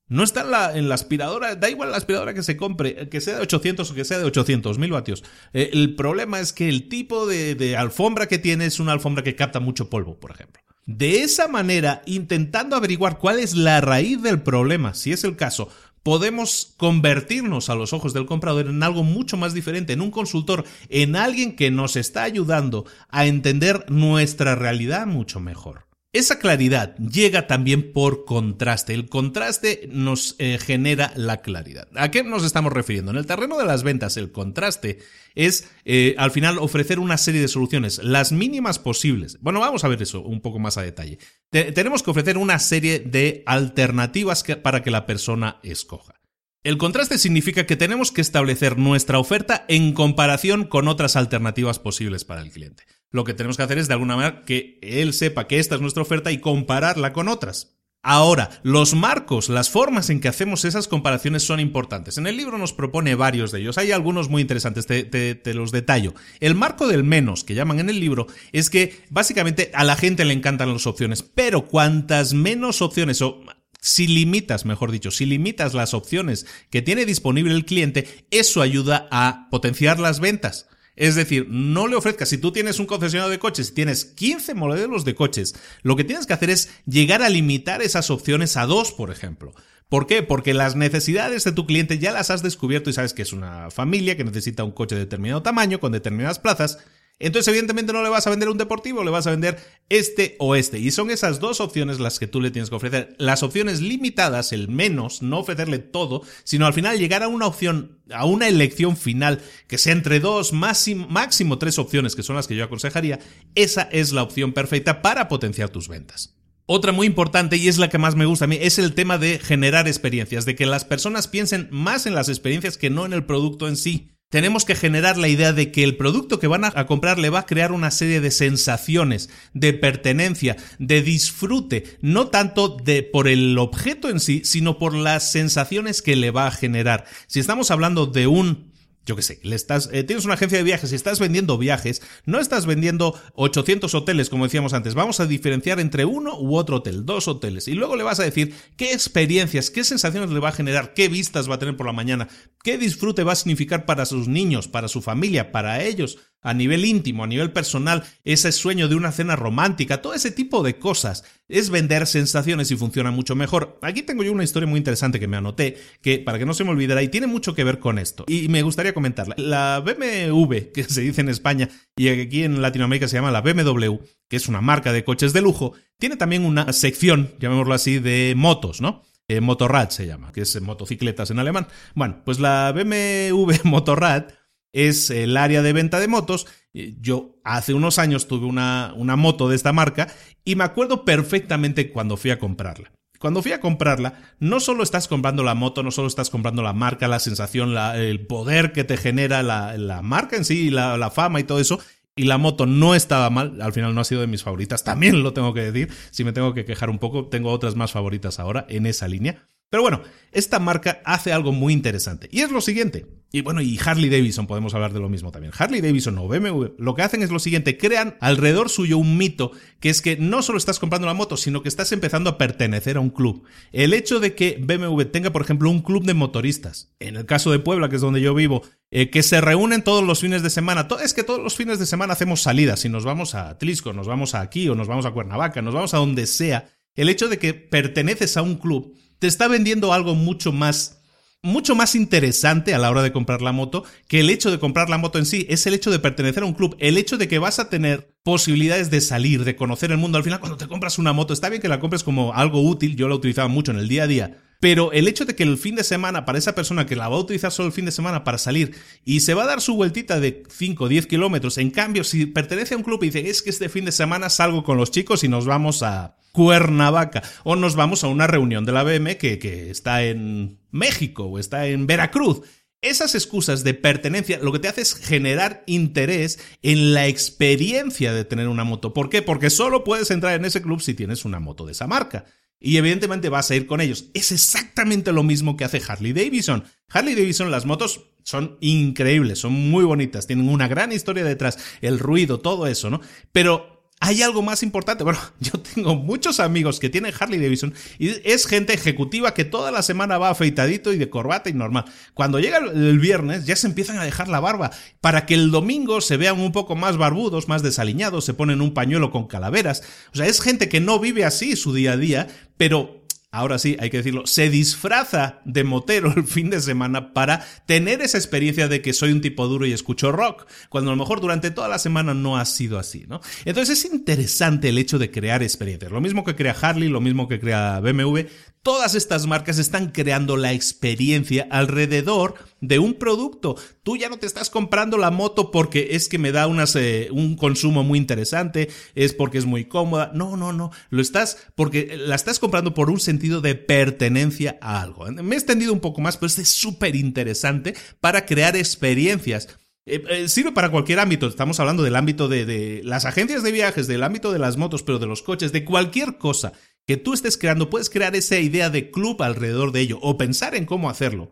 no está en la, aspiradora, da igual la aspiradora que se compre, que sea de 800 o que sea de 800 mil vatios. Eh, el problema es que el tipo de alfombra que tiene es una alfombra que capta mucho polvo, por ejemplo. De esa manera, intentando averiguar cuál es la raíz del problema, si es el caso, podemos convertirnos a los ojos del comprador en algo mucho más diferente, en un consultor, en alguien que nos está ayudando a entender nuestra realidad mucho mejor. Esa claridad llega también por contraste. El contraste nos eh, genera la claridad. ¿A qué nos estamos refiriendo? En el terreno de las ventas, el contraste es eh, al final ofrecer una serie de soluciones, las mínimas posibles. Bueno, vamos a ver eso un poco más a detalle. tenemos que ofrecer una serie de alternativas para que la persona escoja. El contraste significa que tenemos que establecer nuestra oferta en comparación con otras alternativas posibles para el cliente lo que tenemos que hacer es de alguna manera que él sepa que esta es nuestra oferta y compararla con otras. Ahora, los marcos, las formas en que hacemos esas comparaciones son importantes. En el libro nos propone varios de ellos. Hay algunos muy interesantes, te, los detallo. El marco del menos, que llaman en el libro, es que básicamente a la gente le encantan las opciones, pero cuantas menos opciones o si limitas, mejor dicho, si limitas las opciones que tiene disponible el cliente, eso ayuda a potenciar las ventas. Es decir, no le ofrezcas, si tú tienes un concesionario de coches, tienes 15 modelos de coches, lo que tienes que hacer es llegar a limitar esas opciones a dos, por ejemplo. ¿Por qué? Porque las necesidades de tu cliente ya las has descubierto y sabes que es una familia que necesita un coche de determinado tamaño, con determinadas plazas, entonces, evidentemente, no le vas a vender un deportivo, le vas a vender este o este. Y son esas dos opciones las que tú le tienes que ofrecer. Las opciones limitadas, el menos, no ofrecerle todo, sino al final llegar a una opción, a una elección final que sea entre dos, máximo, tres opciones, que son las que yo aconsejaría. Esa es la opción perfecta para potenciar tus ventas. Otra muy importante y es la que más me gusta a mí es el tema de generar experiencias, de que las personas piensen más en las experiencias que no en el producto en sí tenemos que generar la idea de que el producto que van a comprar le va a crear una serie de sensaciones, de pertenencia, de disfrute, no tanto de por el objeto en sí, sino por las sensaciones que le va a generar. Si estamos hablando de un yo qué sé, le estás, eh, tienes una agencia de viajes y estás vendiendo viajes, no estás vendiendo 800 hoteles como decíamos antes, vamos a diferenciar entre uno u otro hotel, dos hoteles, y luego le vas a decir qué experiencias, qué sensaciones le va a generar, qué vistas va a tener por la mañana, qué disfrute va a significar para sus niños, para su familia, para ellos, a nivel íntimo, a nivel personal, ese sueño de una cena romántica, todo ese tipo de cosas. Es vender sensaciones y funciona mucho mejor. Aquí tengo yo una historia muy interesante que me anoté, que para que no se me olvidara, y tiene mucho que ver con esto. Y me gustaría comentarla. La BMW, que se dice en España y aquí en Latinoamérica se llama la BMW, que es una marca de coches de lujo, tiene también una sección, llamémoslo así, de motos, ¿no? Eh, Motorrad se llama, que es motocicletas en alemán. Bueno, pues la BMW Motorrad es el área de venta de motos. Yo hace unos años tuve una, una moto de esta marca y me acuerdo perfectamente cuando fui a comprarla. Cuando fui a comprarla, no solo estás comprando la moto, no solo estás comprando la marca, la sensación, el poder que te genera la, marca en sí, la, la, fama y todo eso. Y la moto no estaba mal, al final no ha sido de mis favoritas, también lo tengo que decir. Si me tengo que quejar un poco, tengo otras más favoritas ahora en esa línea. Pero bueno, esta marca hace algo muy interesante. Y es lo siguiente. Y bueno, y Harley Davidson, podemos hablar de lo mismo también. Harley Davidson o BMW lo que hacen es lo siguiente, crean alrededor suyo un mito, que es que no solo estás comprando la moto, sino que estás empezando a pertenecer a un club. El hecho de que BMW tenga, por ejemplo, un club de motoristas, en el caso de Puebla, que es donde yo vivo, eh, que se reúnen todos los fines de semana. Es que todos los fines de semana hacemos salidas, si nos vamos a Tlisco, nos vamos a aquí o nos vamos a Cuernavaca, nos vamos a donde sea. El hecho de que perteneces a un club te está vendiendo algo mucho más mucho más interesante a la hora de comprar la moto que el hecho de comprar la moto en sí, es el hecho de pertenecer a un club, el hecho de que vas a tener posibilidades de salir, de conocer el mundo. Al final, cuando te compras una moto, está bien que la compres como algo útil, yo la utilizaba mucho en el día a día, pero el hecho de que el fin de semana, para esa persona que la va a utilizar solo el fin de semana para salir y se va a dar su vueltita de 5 o 10 kilómetros, en cambio, si pertenece a un club y dice, es que este fin de semana salgo con los chicos y nos vamos a Cuernavaca o nos vamos a una reunión de la BM que, que está en México o está en Veracruz. Esas excusas de pertenencia lo que te hace es generar interés en la experiencia de tener una moto. ¿Por qué? Porque solo puedes entrar en ese club si tienes una moto de esa marca. Y evidentemente vas a ir con ellos. Es exactamente lo mismo que hace Harley Davidson. Harley Davidson, las motos son increíbles, son muy bonitas, tienen una gran historia detrás, el ruido, todo eso, ¿no? Pero hay algo más importante. Bueno, yo tengo muchos amigos que tienen Harley Davidson y es gente ejecutiva que toda la semana va afeitadito y de corbata y normal. Cuando llega el viernes ya se empiezan a dejar la barba para que el domingo se vean un poco más barbudos, más desaliñados, se ponen un pañuelo con calaveras. O sea, es gente que no vive así su día a día, pero ahora sí, hay que decirlo, se disfraza de motero el fin de semana para tener esa experiencia de que soy un tipo duro y escucho rock, cuando a lo mejor durante toda la semana no ha sido así, ¿no? Entonces es interesante el hecho de crear experiencias. Lo mismo que crea Harley, lo mismo que crea BMW, Todas estas marcas están creando la experiencia alrededor de un producto. Tú ya no te estás comprando la moto porque es que me da unas, eh, un consumo muy interesante, es porque es muy cómoda. No, no, no. Lo estás porque la estás comprando por un sentido de pertenencia a algo. Me he extendido un poco más, pero es súper interesante para crear experiencias. Eh, eh, sirve para cualquier ámbito. Estamos hablando del ámbito de, de, las agencias de viajes, del ámbito de las motos, pero de los coches, de cualquier cosa que tú estés creando, puedes crear esa idea de club alrededor de ello o pensar en cómo hacerlo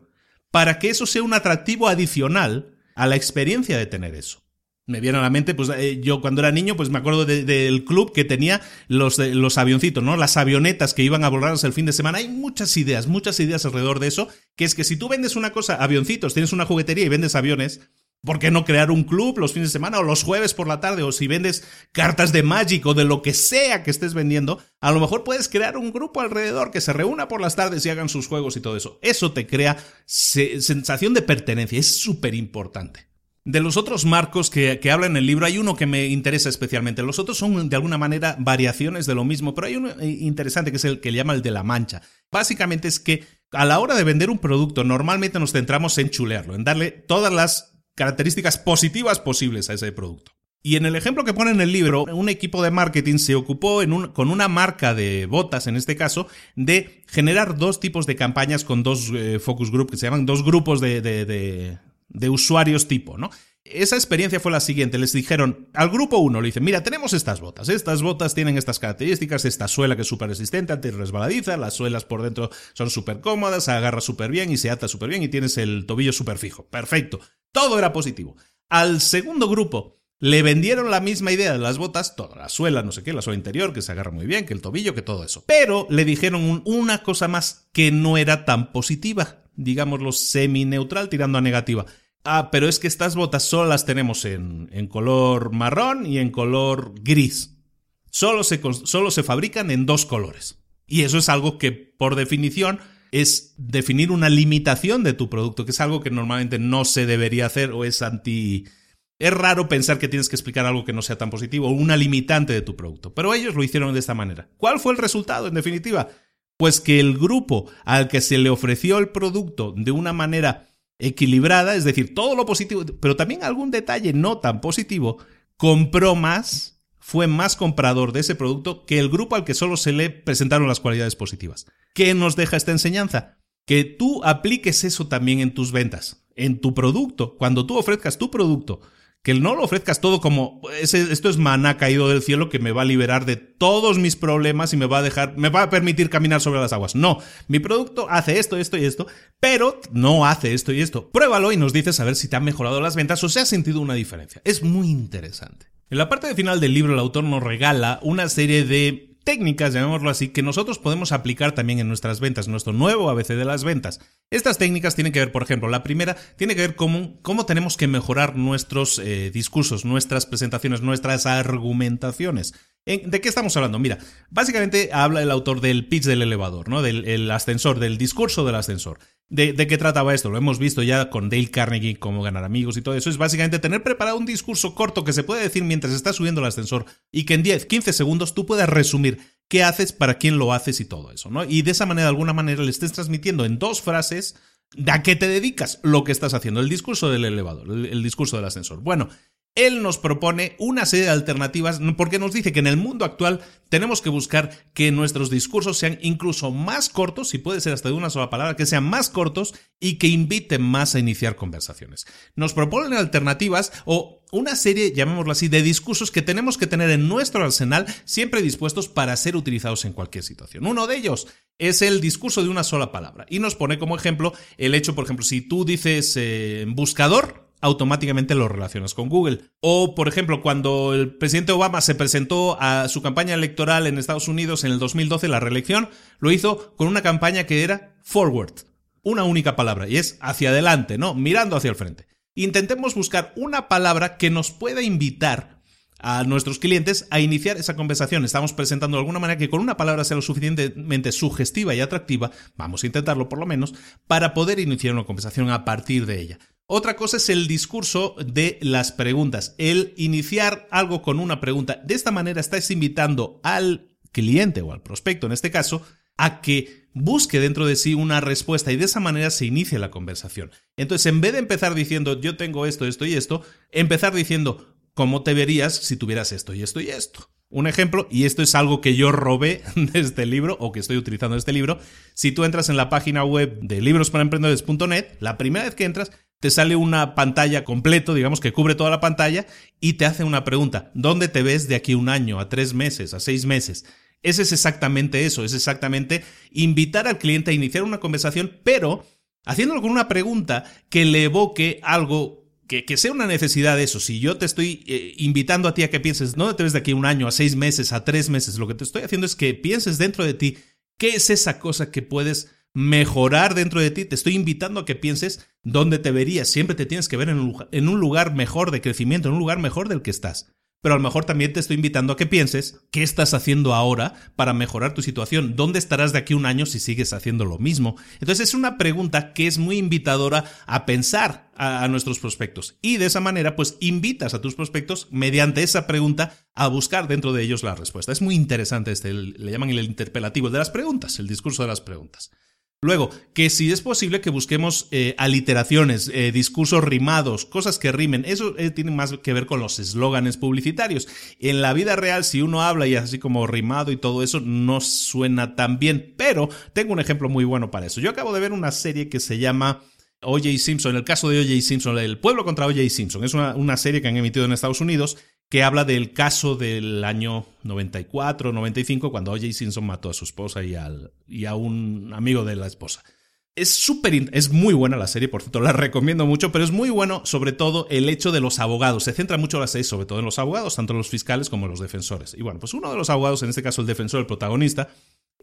para que eso sea un atractivo adicional a la experiencia de tener eso. Me viene a la mente, pues eh, yo cuando era niño, pues me acuerdo del club que tenía los, los avioncitos, ¿no? Las avionetas que iban a volar el fin de semana. Hay muchas ideas, muchas ideas alrededor de eso, que es que si tú vendes una cosa, avioncitos, tienes una juguetería y vendes aviones, ¿Por qué no crear un club los fines de semana o los jueves por la tarde? O si vendes cartas de Magic o de lo que sea que estés vendiendo, a lo mejor puedes crear un grupo alrededor que se reúna por las tardes y hagan sus juegos y todo eso. Eso te crea sensación de pertenencia, es súper importante. De los otros marcos que, que habla en el libro, hay uno que me interesa especialmente. Los otros son de alguna manera variaciones de lo mismo, pero hay uno eh, interesante que es el que le llama el de la mancha. Básicamente es que a la hora de vender un producto, normalmente nos centramos en chulearlo, en darle todas las características positivas posibles a ese producto. Y en el ejemplo que pone en el libro, un equipo de marketing se ocupó con una marca de botas, en este caso, de generar dos tipos de campañas con dos eh, focus group, que se llaman dos grupos de, de, usuarios tipo, ¿no? Esa experiencia fue la siguiente, les dijeron al grupo 1, le dicen, mira, tenemos estas botas, estas botas tienen estas características, esta suela que es súper resistente, anti-resbaladiza, las suelas por dentro son súper cómodas, se agarra súper bien y se ata súper bien y tienes el tobillo súper fijo. Perfecto. Todo era positivo. Al segundo grupo le vendieron la misma idea de las botas, toda la suela, no sé qué, la suela interior, que se agarra muy bien, que el tobillo, que todo eso. Pero le dijeron una cosa más que no era tan positiva, digámoslo semi-neutral tirando a negativa. Ah, pero es que estas botas solo las tenemos en, en color marrón y en color gris. Solo se, solo se fabrican en dos colores. Y eso es algo que, por definición, es definir una limitación de tu producto, que es algo que normalmente no se debería hacer o es anti... Es raro pensar que tienes que explicar algo que no sea tan positivo o una limitante de tu producto, pero ellos lo hicieron de esta manera. ¿Cuál fue el resultado, en definitiva? Pues que el grupo al que se le ofreció el producto de una manera equilibrada, es decir, todo lo positivo, pero también algún detalle no tan positivo, compró más, fue más comprador de ese producto que el grupo al que solo se le presentaron las cualidades positivas. ¿Qué nos deja esta enseñanza? Que tú apliques eso también en tus ventas, en tu producto. Cuando tú ofrezcas tu producto, que no lo ofrezcas todo como esto es maná caído del cielo que me va a liberar de todos mis problemas y me va a dejar, me va a permitir caminar sobre las aguas. No, mi producto hace esto, esto y esto, pero no hace esto y esto. Pruébalo y nos dices a ver si te han mejorado las ventas o se ha sentido una diferencia. Es muy interesante. En la parte final del libro el autor nos regala una serie de técnicas, llamémoslo así, que nosotros podemos aplicar también en nuestras ventas, nuestro nuevo ABC de las ventas. Estas técnicas tienen que ver, por ejemplo, la primera tiene que ver con cómo tenemos que mejorar nuestros eh, discursos, nuestras presentaciones, nuestras argumentaciones. ¿De qué estamos hablando? Mira, básicamente habla el autor del pitch del elevador, ¿no? Del ascensor, del discurso del ascensor. ¿De, qué trataba esto? Lo hemos visto ya con Dale Carnegie, cómo ganar amigos y todo eso. Es básicamente tener preparado un discurso corto que se puede decir mientras estás subiendo el ascensor y que en 10, 15 segundos tú puedas resumir qué haces, para quién lo haces y todo eso, ¿no? Y de esa manera, de alguna manera, le estés transmitiendo en dos frases de a qué te dedicas, lo que estás haciendo, el discurso del elevador, el discurso del ascensor. Bueno, él nos propone una serie de alternativas porque nos dice que en el mundo actual tenemos que buscar que nuestros discursos sean incluso más cortos, si puede ser hasta de una sola palabra, que sean más cortos y que inviten más a iniciar conversaciones. Nos proponen alternativas o una serie, llamémoslo así, de discursos que tenemos que tener en nuestro arsenal siempre dispuestos para ser utilizados en cualquier situación. Uno de ellos es el discurso de una sola palabra y nos pone como ejemplo el hecho, por ejemplo, si tú dices eh, buscador, automáticamente lo relacionas con Google. O, por ejemplo, cuando el presidente Obama se presentó a su campaña electoral en Estados Unidos en el 2012, la reelección, lo hizo con una campaña que era forward. Una única palabra, y es hacia adelante, ¿no? Mirando hacia el frente. Intentemos buscar una palabra que nos pueda invitar a nuestros clientes a iniciar esa conversación. Estamos presentando de alguna manera que con una palabra sea lo suficientemente sugestiva y atractiva, vamos a intentarlo por lo menos, para poder iniciar una conversación a partir de ella. Otra cosa es el discurso de las preguntas, el iniciar algo con una pregunta. De esta manera estás invitando al cliente o al prospecto en este caso a que busque dentro de sí una respuesta y de esa manera se inicia la conversación. Entonces, en vez de empezar diciendo yo tengo esto, esto y esto, empezar diciendo cómo te verías si tuvieras esto y esto y esto. Un ejemplo, y esto es algo que yo robé de este libro o que estoy utilizando en este libro, si tú entras en la página web de librosparaemprendedores.net, la primera vez que entras te sale una pantalla completo, digamos que cubre toda la pantalla y te hace una pregunta. ¿Dónde te ves de aquí un año, a tres meses, a seis meses? Ese es exactamente eso, es exactamente invitar al cliente a iniciar una conversación, pero haciéndolo con una pregunta que le evoque algo que, sea una necesidad de eso. Si yo te estoy eh, invitando a ti a que pienses, ¿dónde te ves de aquí un año, a seis meses, a tres meses? Lo que te estoy haciendo es que pienses dentro de ti qué es esa cosa que puedes mejorar dentro de ti, te estoy invitando a que pienses dónde te verías. Siempre te tienes que ver en un, lugar, mejor de crecimiento, en un lugar mejor del que estás. Pero a lo mejor también te estoy invitando a que pienses qué estás haciendo ahora para mejorar tu situación, dónde estarás de aquí un año si sigues haciendo lo mismo. Entonces es una pregunta que es muy invitadora a pensar a, a nuestros prospectos y de esa manera pues invitas a tus prospectos mediante esa pregunta a buscar dentro de ellos la respuesta. Es muy interesante este, le llaman el interpelativo de las preguntas, el discurso de las preguntas. Luego, que si es posible que busquemos eh, aliteraciones, eh, discursos rimados, cosas que rimen, eso eh, tiene más que ver con los eslóganes publicitarios. En la vida real, si uno habla y es así como rimado y todo eso, no suena tan bien, pero tengo un ejemplo muy bueno para eso. Yo acabo de ver una serie que se llama... O.J. Simpson, el caso de O.J. Simpson, el pueblo contra O.J. Simpson, es una, una, serie que han emitido en Estados Unidos que habla del caso del año 94, 95, cuando O.J. Simpson mató a su esposa y, al, y a un amigo de la esposa. Es súper, es muy buena la serie, por cierto, la recomiendo mucho, pero es muy bueno sobre todo el hecho de los abogados. Se centra mucho la serie sobre todo en los abogados, tanto los fiscales como los defensores. Y bueno, pues uno de los abogados, en este caso el defensor, el protagonista,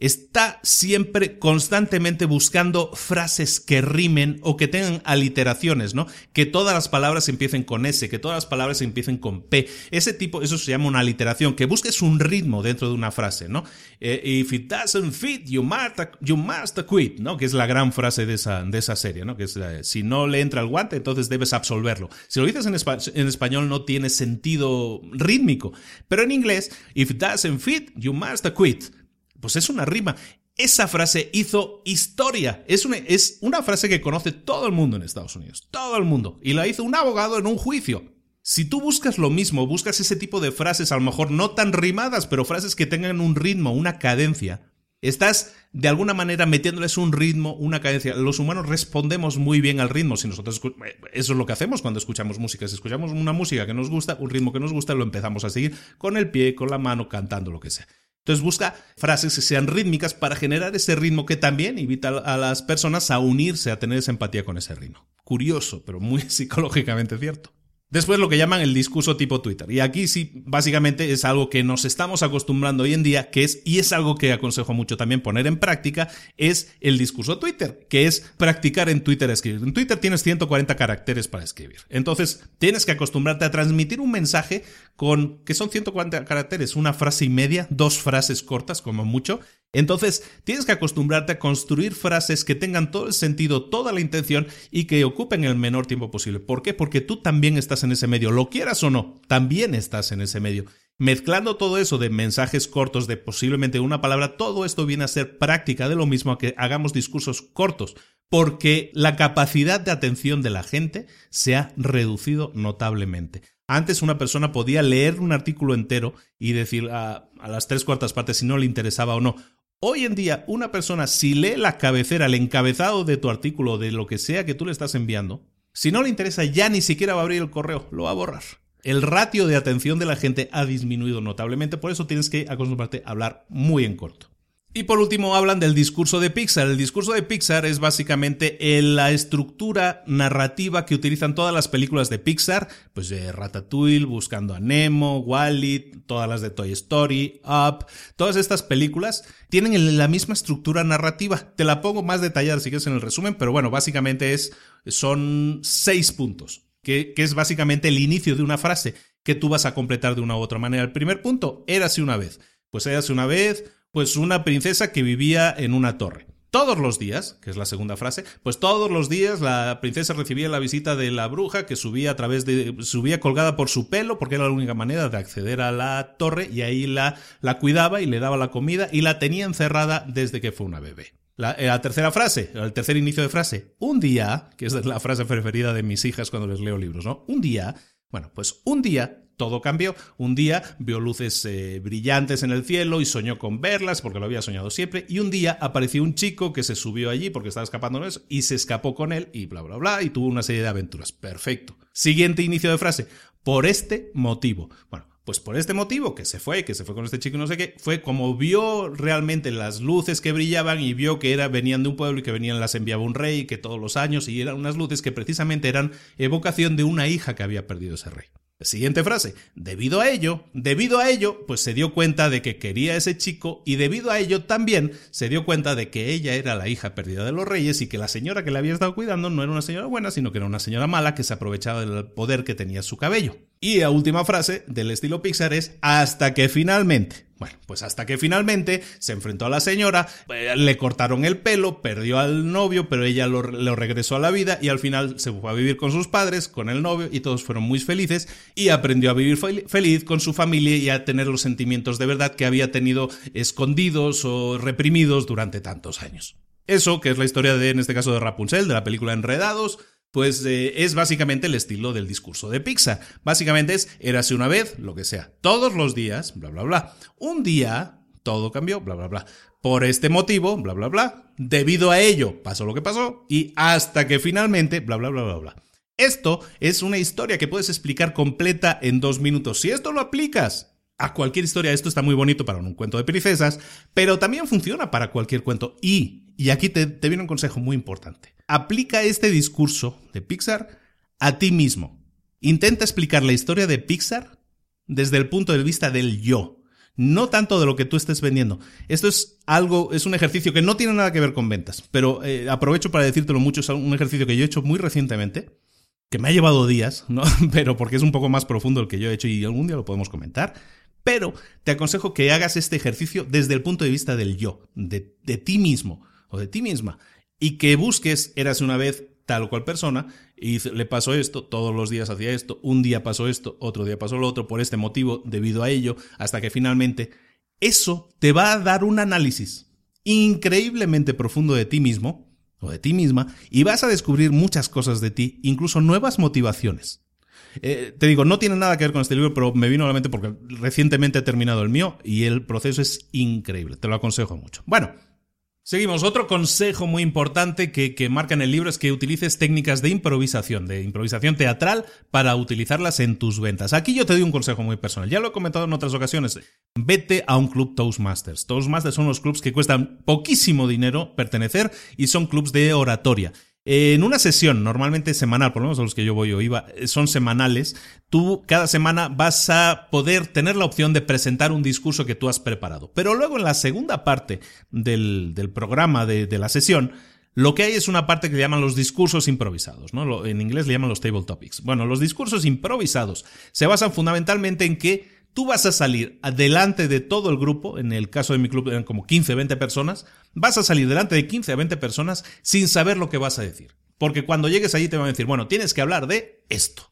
está siempre constantemente buscando frases que rimen o que tengan aliteraciones, ¿no? Que todas las palabras empiecen con S, que todas las palabras empiecen con P. Ese tipo, eso se llama una aliteración, que busques un ritmo dentro de una frase, ¿no? Eh, if it doesn't fit, you must, you must quit, ¿no? Que es la gran frase de esa, de esa serie, ¿no? Que es, si no le entra el guante, entonces debes absolverlo. Si lo dices en, en español no tiene sentido rítmico, pero en inglés, if it doesn't fit, you must quit. Pues es una rima. Esa frase hizo historia. Es una, es una frase que conoce todo el mundo en Estados Unidos. Todo el mundo. Y la hizo un abogado en un juicio. Si tú buscas lo mismo, buscas ese tipo de frases, a lo mejor no tan rimadas, pero frases que tengan un ritmo, una cadencia, Estás de alguna manera metiéndoles un ritmo, una cadencia. Los humanos respondemos muy bien al ritmo. Si nosotros eso es lo que hacemos cuando escuchamos música. Si escuchamos una música que nos gusta, un ritmo que nos gusta, lo empezamos a seguir con el pie, con la mano, cantando lo que sea. Entonces busca frases que sean rítmicas para generar ese ritmo que también invita a las personas a unirse, a tener esa empatía con ese ritmo. Curioso, pero muy psicológicamente cierto. Después lo que llaman el discurso tipo Twitter. Y aquí sí, básicamente es algo que nos estamos acostumbrando hoy en día, que es, y es algo que aconsejo mucho también poner en práctica, es el discurso Twitter, que es practicar en Twitter escribir. En Twitter tienes 140 caracteres para escribir. Entonces, tienes que acostumbrarte a transmitir un mensaje con, que son 140 caracteres, una frase y media, dos frases cortas como mucho, entonces, tienes que acostumbrarte a construir frases que tengan todo el sentido, toda la intención y que ocupen el menor tiempo posible. ¿Por qué? Porque tú también estás en ese medio, lo quieras o no, también estás en ese medio. Mezclando todo eso de mensajes cortos, de posiblemente una palabra, todo esto viene a ser práctica de lo mismo a que hagamos discursos cortos, porque la capacidad de atención de la gente se ha reducido notablemente. Antes una persona podía leer un artículo entero y decir a, a las tres cuartas partes si no le interesaba o no. Hoy en día, una persona, si lee la cabecera, el encabezado de tu artículo, de lo que sea que tú le estás enviando, si no le interesa, ya ni siquiera va a abrir el correo, lo va a borrar. El ratio de atención de la gente ha disminuido notablemente, por eso tienes que acostumbrarte a hablar muy en corto. Y por último hablan del discurso de Pixar. El discurso de Pixar es básicamente la estructura narrativa que utilizan todas las películas de Pixar, pues de Ratatouille, Buscando a Nemo, Wally, todas las de Toy Story, Up, todas estas películas tienen la misma estructura narrativa. Te la pongo más detallada si quieres en el resumen, pero bueno, básicamente es, son seis puntos, que, que es básicamente el inicio de una frase que tú vas a completar de una u otra manera. El primer punto, érase una vez. Pues érase una vez pues una princesa que vivía en una torre. Todos los días, que es la segunda frase, pues todos los días la princesa recibía la visita de la bruja que subía a través de subía colgada por su pelo porque era la única manera de acceder a la torre y ahí la la cuidaba y le daba la comida y la tenía encerrada desde que fue una bebé. La, la, tercera frase, el tercer inicio de frase, un día, que es la frase preferida de mis hijas cuando les leo libros, ¿no? Un día, bueno, pues un día todo cambió. Un día vio luces eh, brillantes en el cielo y soñó con verlas porque lo había soñado siempre. Y un día apareció un chico que se subió allí porque estaba escapando de eso y se escapó con él y bla, bla, bla. Y tuvo una serie de aventuras. Perfecto. Siguiente inicio de frase. Por este motivo. Bueno, pues por este motivo, que se fue, que se fue con este chico y no sé qué, fue como vio realmente las luces que brillaban y vio que era, venían de un pueblo y que venían las enviaba un rey, que todos los años, y eran unas luces que precisamente eran evocación de una hija que había perdido ese rey. Siguiente frase. Debido a ello, debido a ello, pues se dio cuenta de que quería a ese chico y debido a ello también se dio cuenta de que ella era la hija perdida de los reyes y que la señora que le había estado cuidando no era una señora buena, sino que era una señora mala que se aprovechaba del poder que tenía su cabello. Y la última frase del estilo Pixar es hasta que finalmente, bueno, pues hasta que finalmente se enfrentó a la señora, eh, le cortaron el pelo, perdió al novio, pero ella lo, regresó a la vida y al final se fue a vivir con sus padres, con el novio y todos fueron muy felices y aprendió a vivir feliz con su familia y a tener los sentimientos de verdad que había tenido escondidos o reprimidos durante tantos años. Eso, que es la historia de, en este caso, de Rapunzel, de la película Enredados, pues eh, es básicamente el estilo del discurso de Pixar. Básicamente es, érase una vez, lo que sea, todos los días, bla, bla, bla. Un día, todo cambió, bla, bla, bla. Por este motivo, bla, bla, bla. Debido a ello, pasó lo que pasó y hasta que finalmente, bla, bla, bla, bla, bla. Esto es una historia que puedes explicar completa en dos minutos. Si esto lo aplicas a cualquier historia, esto está muy bonito para un cuento de princesas, pero también funciona para cualquier cuento. Y, y aquí te, te viene un consejo muy importante aplica este discurso de Pixar a ti mismo. Intenta explicar la historia de Pixar desde el punto de vista del yo, no tanto de lo que tú estés vendiendo. Esto es algo, es un ejercicio que no tiene nada que ver con ventas, pero eh, aprovecho para decírtelo mucho, es un ejercicio que yo he hecho muy recientemente, que me ha llevado días, ¿no? Pero porque es un poco más profundo el que yo he hecho y algún día lo podemos comentar. Pero te aconsejo que hagas este ejercicio desde el punto de vista del yo, de, de ti mismo o de ti misma y que busques, eras una vez tal o cual persona, y le pasó esto, todos los días hacía esto, un día pasó esto, otro día pasó lo otro, por este motivo, debido a ello, hasta que finalmente eso te va a dar un análisis increíblemente profundo de ti mismo o de ti misma y vas a descubrir muchas cosas de ti, incluso nuevas motivaciones. Eh, te digo, no tiene nada que ver con este libro, pero me vino a la mente porque recientemente he terminado el mío y el proceso es increíble. Te lo aconsejo mucho. Bueno, Seguimos. Otro consejo muy importante que, que, marca en el libro es que utilices técnicas de improvisación, de improvisación teatral, para utilizarlas en tus ventas. Aquí yo te doy un consejo muy personal. Ya lo he comentado en otras ocasiones. Vete a un club Toastmasters. Toastmasters son los clubs que cuestan poquísimo dinero pertenecer y son clubs de oratoria. En una sesión, normalmente semanal, por lo menos a los que yo voy o iba, eh, son semanales, tú cada semana vas a poder tener la opción de presentar un discurso que tú has preparado. Pero luego en la segunda parte del, programa de, de, la sesión, lo que hay es una parte que llaman los discursos improvisados, ¿no? En inglés le llaman los table topics. Bueno, los discursos improvisados se basan fundamentalmente en que tú vas a salir delante de todo el grupo, en el caso de mi club eran como 15, 20 personas, vas a salir delante de 15 a 20 personas sin saber lo que vas a decir. Porque cuando llegues allí te van a decir, bueno, tienes que hablar de esto.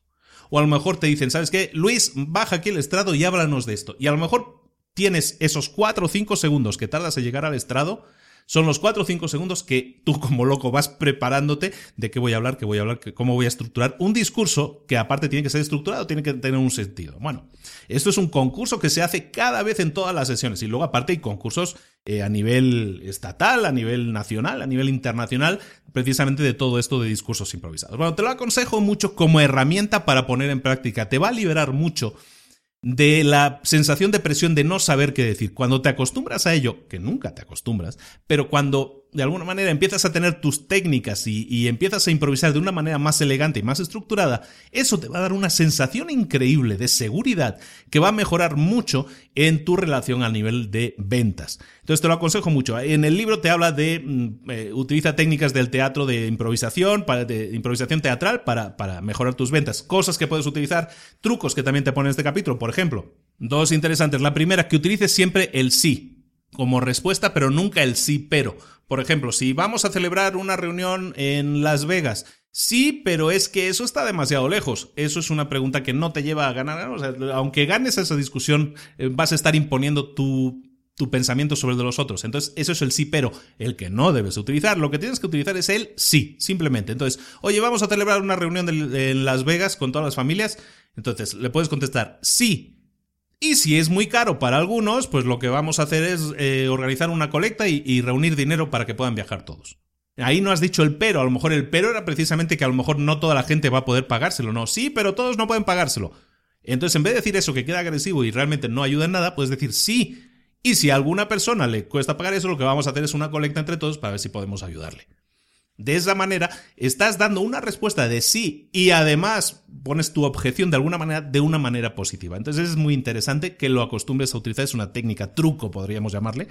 O a lo mejor te dicen, ¿sabes qué? Luis, baja aquí el estrado y háblanos de esto. Y a lo mejor tienes esos 4 o 5 segundos que tardas en llegar al estrado son los 4 o 5 segundos que tú como loco vas preparándote de qué voy a hablar, qué voy a hablar, cómo voy a estructurar un discurso que aparte tiene que ser estructurado, tiene que tener un sentido. Bueno, esto es un concurso que se hace cada vez en todas las sesiones y luego aparte hay concursos eh, a nivel estatal, a nivel nacional, a nivel internacional, precisamente de todo esto de discursos improvisados. Bueno, te lo aconsejo mucho como herramienta para poner en práctica, te va a liberar mucho de la sensación de presión de no saber qué decir. Cuando te acostumbras a ello, que nunca te acostumbras, pero cuando de alguna manera empiezas a tener tus técnicas y, empiezas a improvisar de una manera más elegante y más estructurada, eso te va a dar una sensación increíble de seguridad que va a mejorar mucho en tu relación a nivel de ventas. Entonces te lo aconsejo mucho. En el libro te habla de, mm, eh, utiliza técnicas del teatro de improvisación, para, de improvisación teatral para, para mejorar tus ventas. Cosas que puedes utilizar, trucos que también te pone en este capítulo. Por ejemplo, dos interesantes. La primera, que utilices siempre el sí como respuesta, pero nunca el sí, pero. Por ejemplo, si vamos a celebrar una reunión en Las Vegas, sí, pero es que eso está demasiado lejos. Eso es una pregunta que no te lleva a ganar. O sea, aunque ganes esa discusión, eh, vas a estar imponiendo tu, tu pensamiento sobre el de los otros. Entonces, eso es el sí, pero el que no debes utilizar. Lo que tienes que utilizar es el sí, simplemente. Entonces, oye, vamos a celebrar una reunión en Las Vegas con todas las familias. Entonces, le puedes contestar sí, y si es muy caro para algunos, pues lo que vamos a hacer es eh, organizar una colecta y, reunir dinero para que puedan viajar todos. Ahí no has dicho el pero, a lo mejor el pero era precisamente que a lo mejor no toda la gente va a poder pagárselo, no, sí, pero todos no pueden pagárselo. Entonces, en vez de decir eso que queda agresivo y realmente no ayuda en nada, puedes decir sí. Y si a alguna persona le cuesta pagar eso, lo que vamos a hacer es una colecta entre todos para ver si podemos ayudarle. De esa manera, estás dando una respuesta de sí y además pones tu objeción de alguna manera de una manera positiva. Entonces es muy interesante que lo acostumbres a utilizar, es una técnica truco, podríamos llamarle.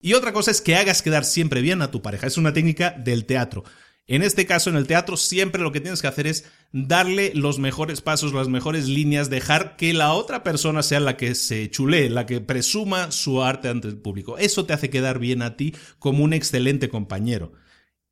Y otra cosa es que hagas quedar siempre bien a tu pareja, es una técnica del teatro. En este caso, en el teatro, siempre lo que tienes que hacer es darle los mejores pasos, las mejores líneas, dejar que la otra persona sea la que se chulee, la que presuma su arte ante el público. Eso te hace quedar bien a ti como un excelente compañero.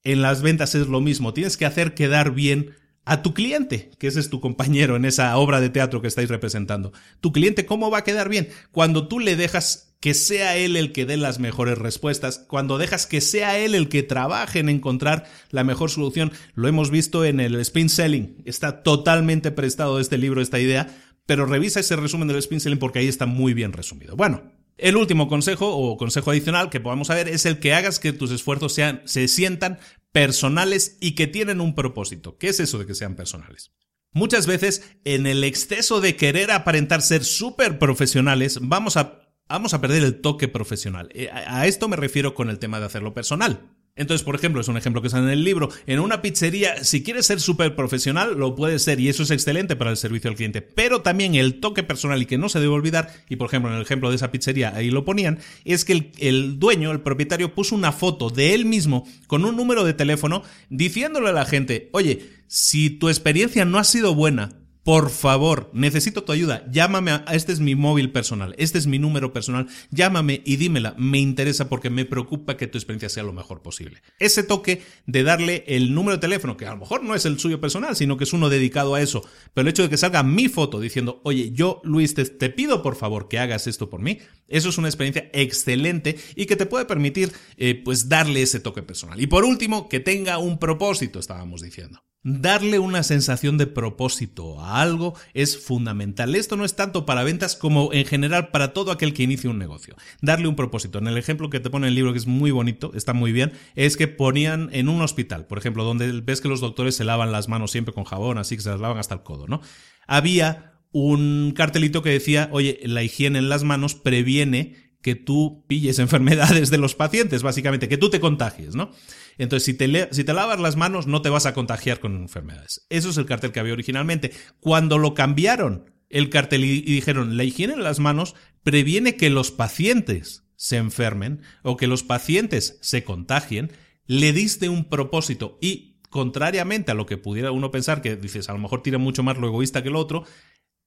En las ventas es lo mismo, tienes que hacer quedar bien a tu cliente, que ese es tu compañero en esa obra de teatro que estáis representando. Tu cliente, ¿cómo va a quedar bien? Cuando tú le dejas que sea él el que dé las mejores respuestas, cuando dejas que sea él el que trabaje en encontrar la mejor solución. Lo hemos visto en el spin selling. Está totalmente prestado este libro, esta idea, pero revisa ese resumen del spin selling porque ahí está muy bien resumido. Bueno, el último consejo o consejo adicional que podamos saber es el que hagas que tus esfuerzos sean, se sientan personales y que tienen un propósito. ¿Qué es eso de que sean personales? Muchas veces, en el exceso de querer aparentar ser súper profesionales, vamos a, vamos a perder el toque profesional. Eh, a esto me refiero con el tema de hacerlo personal. Entonces, por ejemplo, es un ejemplo que está en el libro, en una pizzería, si quieres ser súper profesional, lo puedes ser y eso es excelente para el servicio al cliente, pero también el toque personal y que no se debe olvidar, y por ejemplo en el ejemplo de esa pizzería ahí lo ponían, es que el, el dueño, el propietario, puso una foto de él mismo con un número de teléfono diciéndole a la gente, oye, si tu experiencia no ha sido buena, por favor, necesito tu ayuda. Llámame a, este es mi móvil personal, este es mi número personal. Llámame y dímela. Me interesa porque me preocupa que tu experiencia sea lo mejor posible. Ese toque de darle el número de teléfono, que a lo mejor no es el suyo personal, sino que es uno dedicado a eso. Pero el hecho de que salga mi foto diciendo, oye, yo, Luis, te, pido por favor que hagas esto por mí, eso es una experiencia excelente y que te puede permitir, eh, pues, darle ese toque personal. Y por último, que tenga un propósito, estábamos diciendo. Darle una sensación de propósito a algo es fundamental. Esto no es tanto para ventas como en general para todo aquel que inicie un negocio. Darle un propósito. En el ejemplo que te pone el libro, que es muy bonito, está muy bien, es que ponían en un hospital, por ejemplo, donde ves que los doctores se lavan las manos siempre con jabón, así que se las lavan hasta el codo, ¿no? Había un cartelito que decía, oye, la higiene en las manos previene que tú pilles enfermedades de los pacientes, básicamente, que tú te contagies, ¿no? Entonces, si te, si te lavas las manos, no te vas a contagiar con enfermedades. Eso es el cartel que había originalmente. Cuando lo cambiaron el cartel y, dijeron, la higiene en las manos previene que los pacientes se enfermen o que los pacientes se contagien, le diste un propósito y contrariamente a lo que pudiera uno pensar, que dices, a lo mejor tira mucho más lo egoísta que el otro,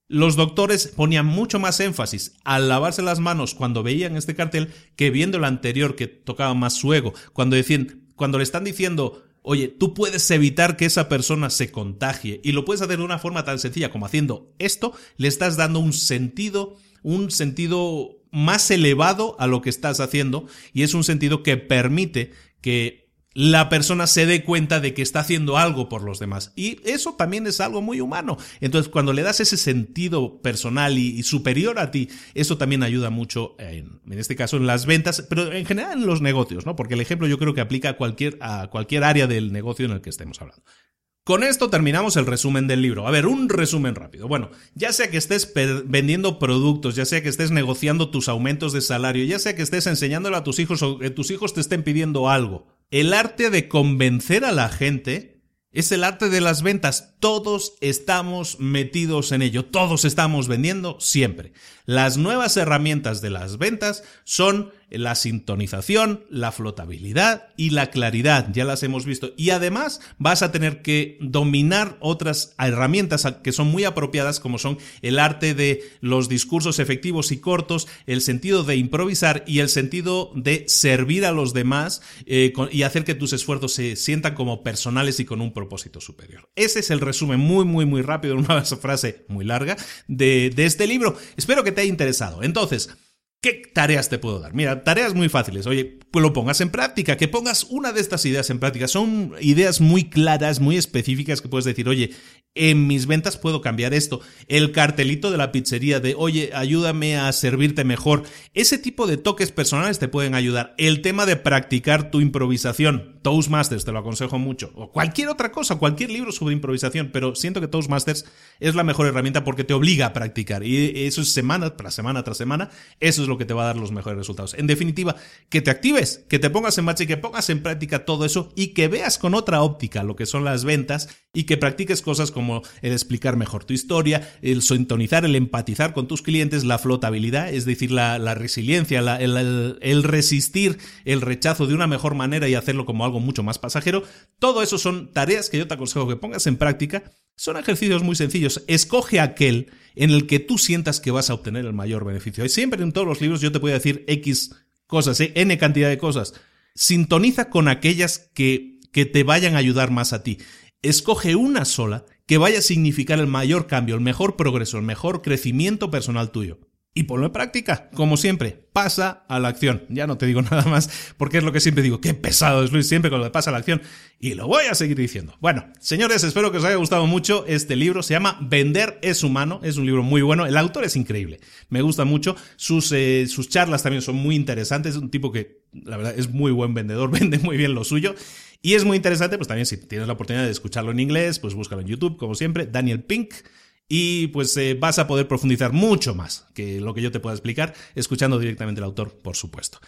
los doctores ponían mucho más énfasis al lavarse las manos cuando veían este cartel que viendo el anterior que tocaba más su ego. Cuando decían, cuando le están diciendo, oye, tú puedes evitar que esa persona se contagie y lo puedes hacer de una forma tan sencilla como haciendo esto, le estás dando un sentido, un sentido más elevado a lo que estás haciendo y es un sentido que permite que la persona se dé cuenta de que está haciendo algo por los demás. Y eso también es algo muy humano. Entonces, cuando le das ese sentido personal y, superior a ti, eso también ayuda mucho, en, este caso, en las ventas, pero en general en los negocios, ¿no? Porque el ejemplo yo creo que aplica a cualquier, a cualquier área del negocio en el que estemos hablando. Con esto terminamos el resumen del libro. A ver, un resumen rápido. Bueno, ya sea que estés vendiendo productos, ya sea que estés negociando tus aumentos de salario, ya sea que estés enseñándolo a tus hijos o que tus hijos te estén pidiendo algo, el arte de convencer a la gente es el arte de las ventas. Todos estamos metidos en ello. Todos estamos vendiendo siempre. Las nuevas herramientas de las ventas son la sintonización, la flotabilidad y la claridad. Ya las hemos visto. Y además vas a tener que dominar otras herramientas que son muy apropiadas como son el arte de los discursos efectivos y cortos, el sentido de improvisar y el sentido de servir a los demás eh, y hacer que tus esfuerzos se sientan como personales y con un propósito superior. Ese es el resumen muy, muy, muy rápido, una frase muy larga de, de este libro. Espero que interesado. Entonces, ¿Qué tareas te puedo dar? Mira, tareas muy fáciles. Oye, pues lo pongas en práctica, que pongas una de estas ideas en práctica. Son ideas muy claras, muy específicas que puedes decir, oye, en mis ventas puedo cambiar esto. El cartelito de la pizzería de, oye, ayúdame a servirte mejor. Ese tipo de toques personales te pueden ayudar. El tema de practicar tu improvisación. Toastmasters, te lo aconsejo mucho. O cualquier otra cosa, cualquier libro sobre improvisación. Pero siento que Toastmasters es la mejor herramienta porque te obliga a practicar. Y eso es semana tras semana tras semana. Eso es lo que te va a dar los mejores resultados. En definitiva, que te actives, que te pongas en marcha y que pongas en práctica todo eso y que veas con otra óptica lo que son las ventas y que practiques cosas como el explicar mejor tu historia, el sintonizar, el empatizar con tus clientes, la flotabilidad, es decir, la, resiliencia, el, resistir el rechazo de una mejor manera y hacerlo como algo mucho más pasajero. Todo eso son tareas que yo te aconsejo que pongas en práctica. Son ejercicios muy sencillos. Escoge aquel en el que tú sientas que vas a obtener el mayor beneficio. Y siempre en todos los libros yo te voy a decir X cosas, ¿eh? N cantidad de cosas. Sintoniza con aquellas que, que te vayan a ayudar más a ti. Escoge una sola que vaya a significar el mayor cambio, el mejor progreso, el mejor crecimiento personal tuyo y ponlo en práctica. Como siempre, pasa a la acción. Ya no te digo nada más porque es lo que siempre digo. Qué pesado es Luis siempre cuando pasa a la acción. Y lo voy a seguir diciendo. Bueno, señores, espero que os haya gustado mucho este libro. Se llama Vender es humano. Es un libro muy bueno. El autor es increíble. Me gusta mucho. Sus, eh, sus charlas también son muy interesantes. Es un tipo que, la verdad, es muy buen vendedor. Vende muy bien lo suyo. Y es muy interesante, pues también si tienes la oportunidad de escucharlo en inglés, pues búscalo en YouTube, como siempre. Daniel Pink y pues eh, vas a poder profundizar mucho más que lo que yo te pueda explicar escuchando directamente al autor, por supuesto.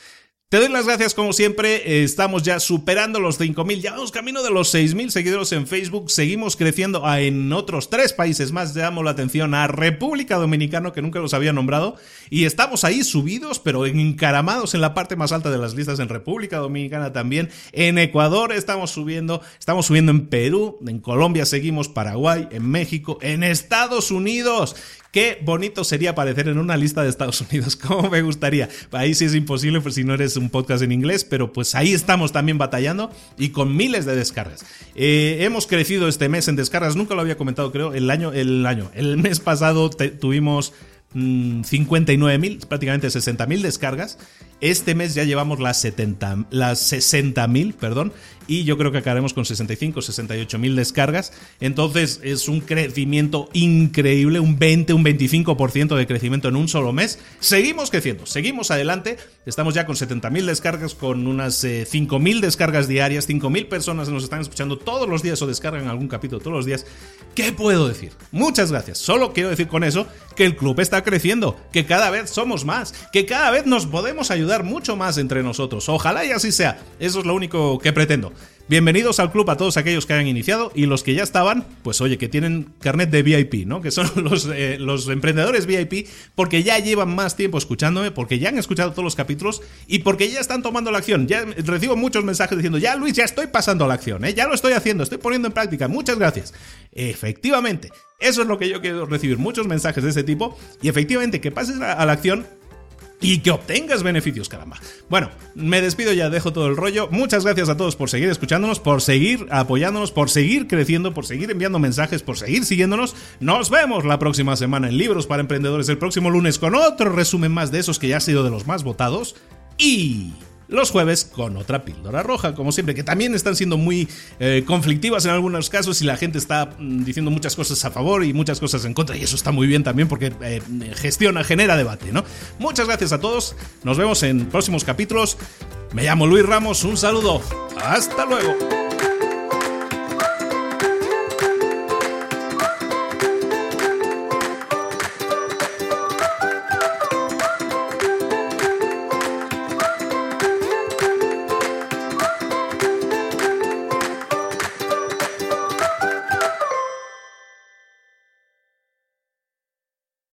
Te doy las gracias como siempre, estamos ya superando los 5.000, ya vamos camino de los 6.000 seguidores en Facebook, seguimos creciendo en otros tres países más, llamo la atención a República Dominicana, que nunca los había nombrado, y estamos ahí subidos, pero encaramados en la parte más alta de las listas en República Dominicana también, en Ecuador estamos subiendo, estamos subiendo en Perú, en Colombia seguimos, Paraguay, en México, en Estados Unidos, Qué bonito sería aparecer en una lista de Estados Unidos, como me gustaría. Ahí sí es imposible pues, si no eres un podcast en inglés, pero pues ahí estamos también batallando y con miles de descargas. Eh, hemos crecido este mes en descargas, nunca lo había comentado creo, el año, el año, el mes pasado tuvimos 59.000, mm, prácticamente 60.000 descargas Este mes ya llevamos las, 70, las 60.000, perdón, y yo creo que acabaremos con 65, 68 mil descargas. Entonces es un crecimiento increíble, un 20, un 25% de crecimiento en un solo mes. Seguimos creciendo, seguimos adelante. Estamos ya con 70 mil descargas, con unas eh, 5 mil descargas diarias, 5 mil personas nos están escuchando todos los días o descargan algún capítulo todos los días. ¿Qué puedo decir? Muchas gracias. Solo quiero decir con eso que el club está creciendo, que cada vez somos más, que cada vez nos podemos mucho más entre nosotros. Ojalá y así sea. Eso es lo único que pretendo. Bienvenidos al club a todos aquellos que hayan iniciado y los que ya estaban, pues oye, que tienen carnet de VIP, ¿no? Que son los, eh, los emprendedores VIP porque ya llevan más tiempo escuchándome, porque ya han escuchado todos los capítulos y porque ya están tomando la acción. Ya recibo muchos mensajes diciendo, ya Luis, ya estoy pasando a la acción, ¿eh? ya lo estoy haciendo, estoy poniendo en práctica. Muchas gracias. Efectivamente, eso es lo que yo quiero recibir, muchos mensajes de ese tipo y efectivamente que pases a la acción y que obtengas beneficios, caramba. Bueno, me despido ya, dejo todo el rollo. Muchas gracias a todos por seguir escuchándonos, por seguir apoyándonos, por seguir creciendo, por seguir enviando mensajes, por seguir siguiéndonos. Nos vemos la próxima semana en Libros para Emprendedores, el próximo lunes con otro resumen más de esos que ya ha sido de los más votados. Y los jueves con otra píldora roja, como siempre, que también están siendo muy eh, conflictivas en algunos casos y la gente está mm, diciendo muchas cosas a favor y muchas cosas en contra y eso está muy bien también porque eh, gestiona, genera debate, ¿no? Muchas gracias a todos, nos vemos en próximos capítulos. Me llamo Luis Ramos, un saludo, hasta luego.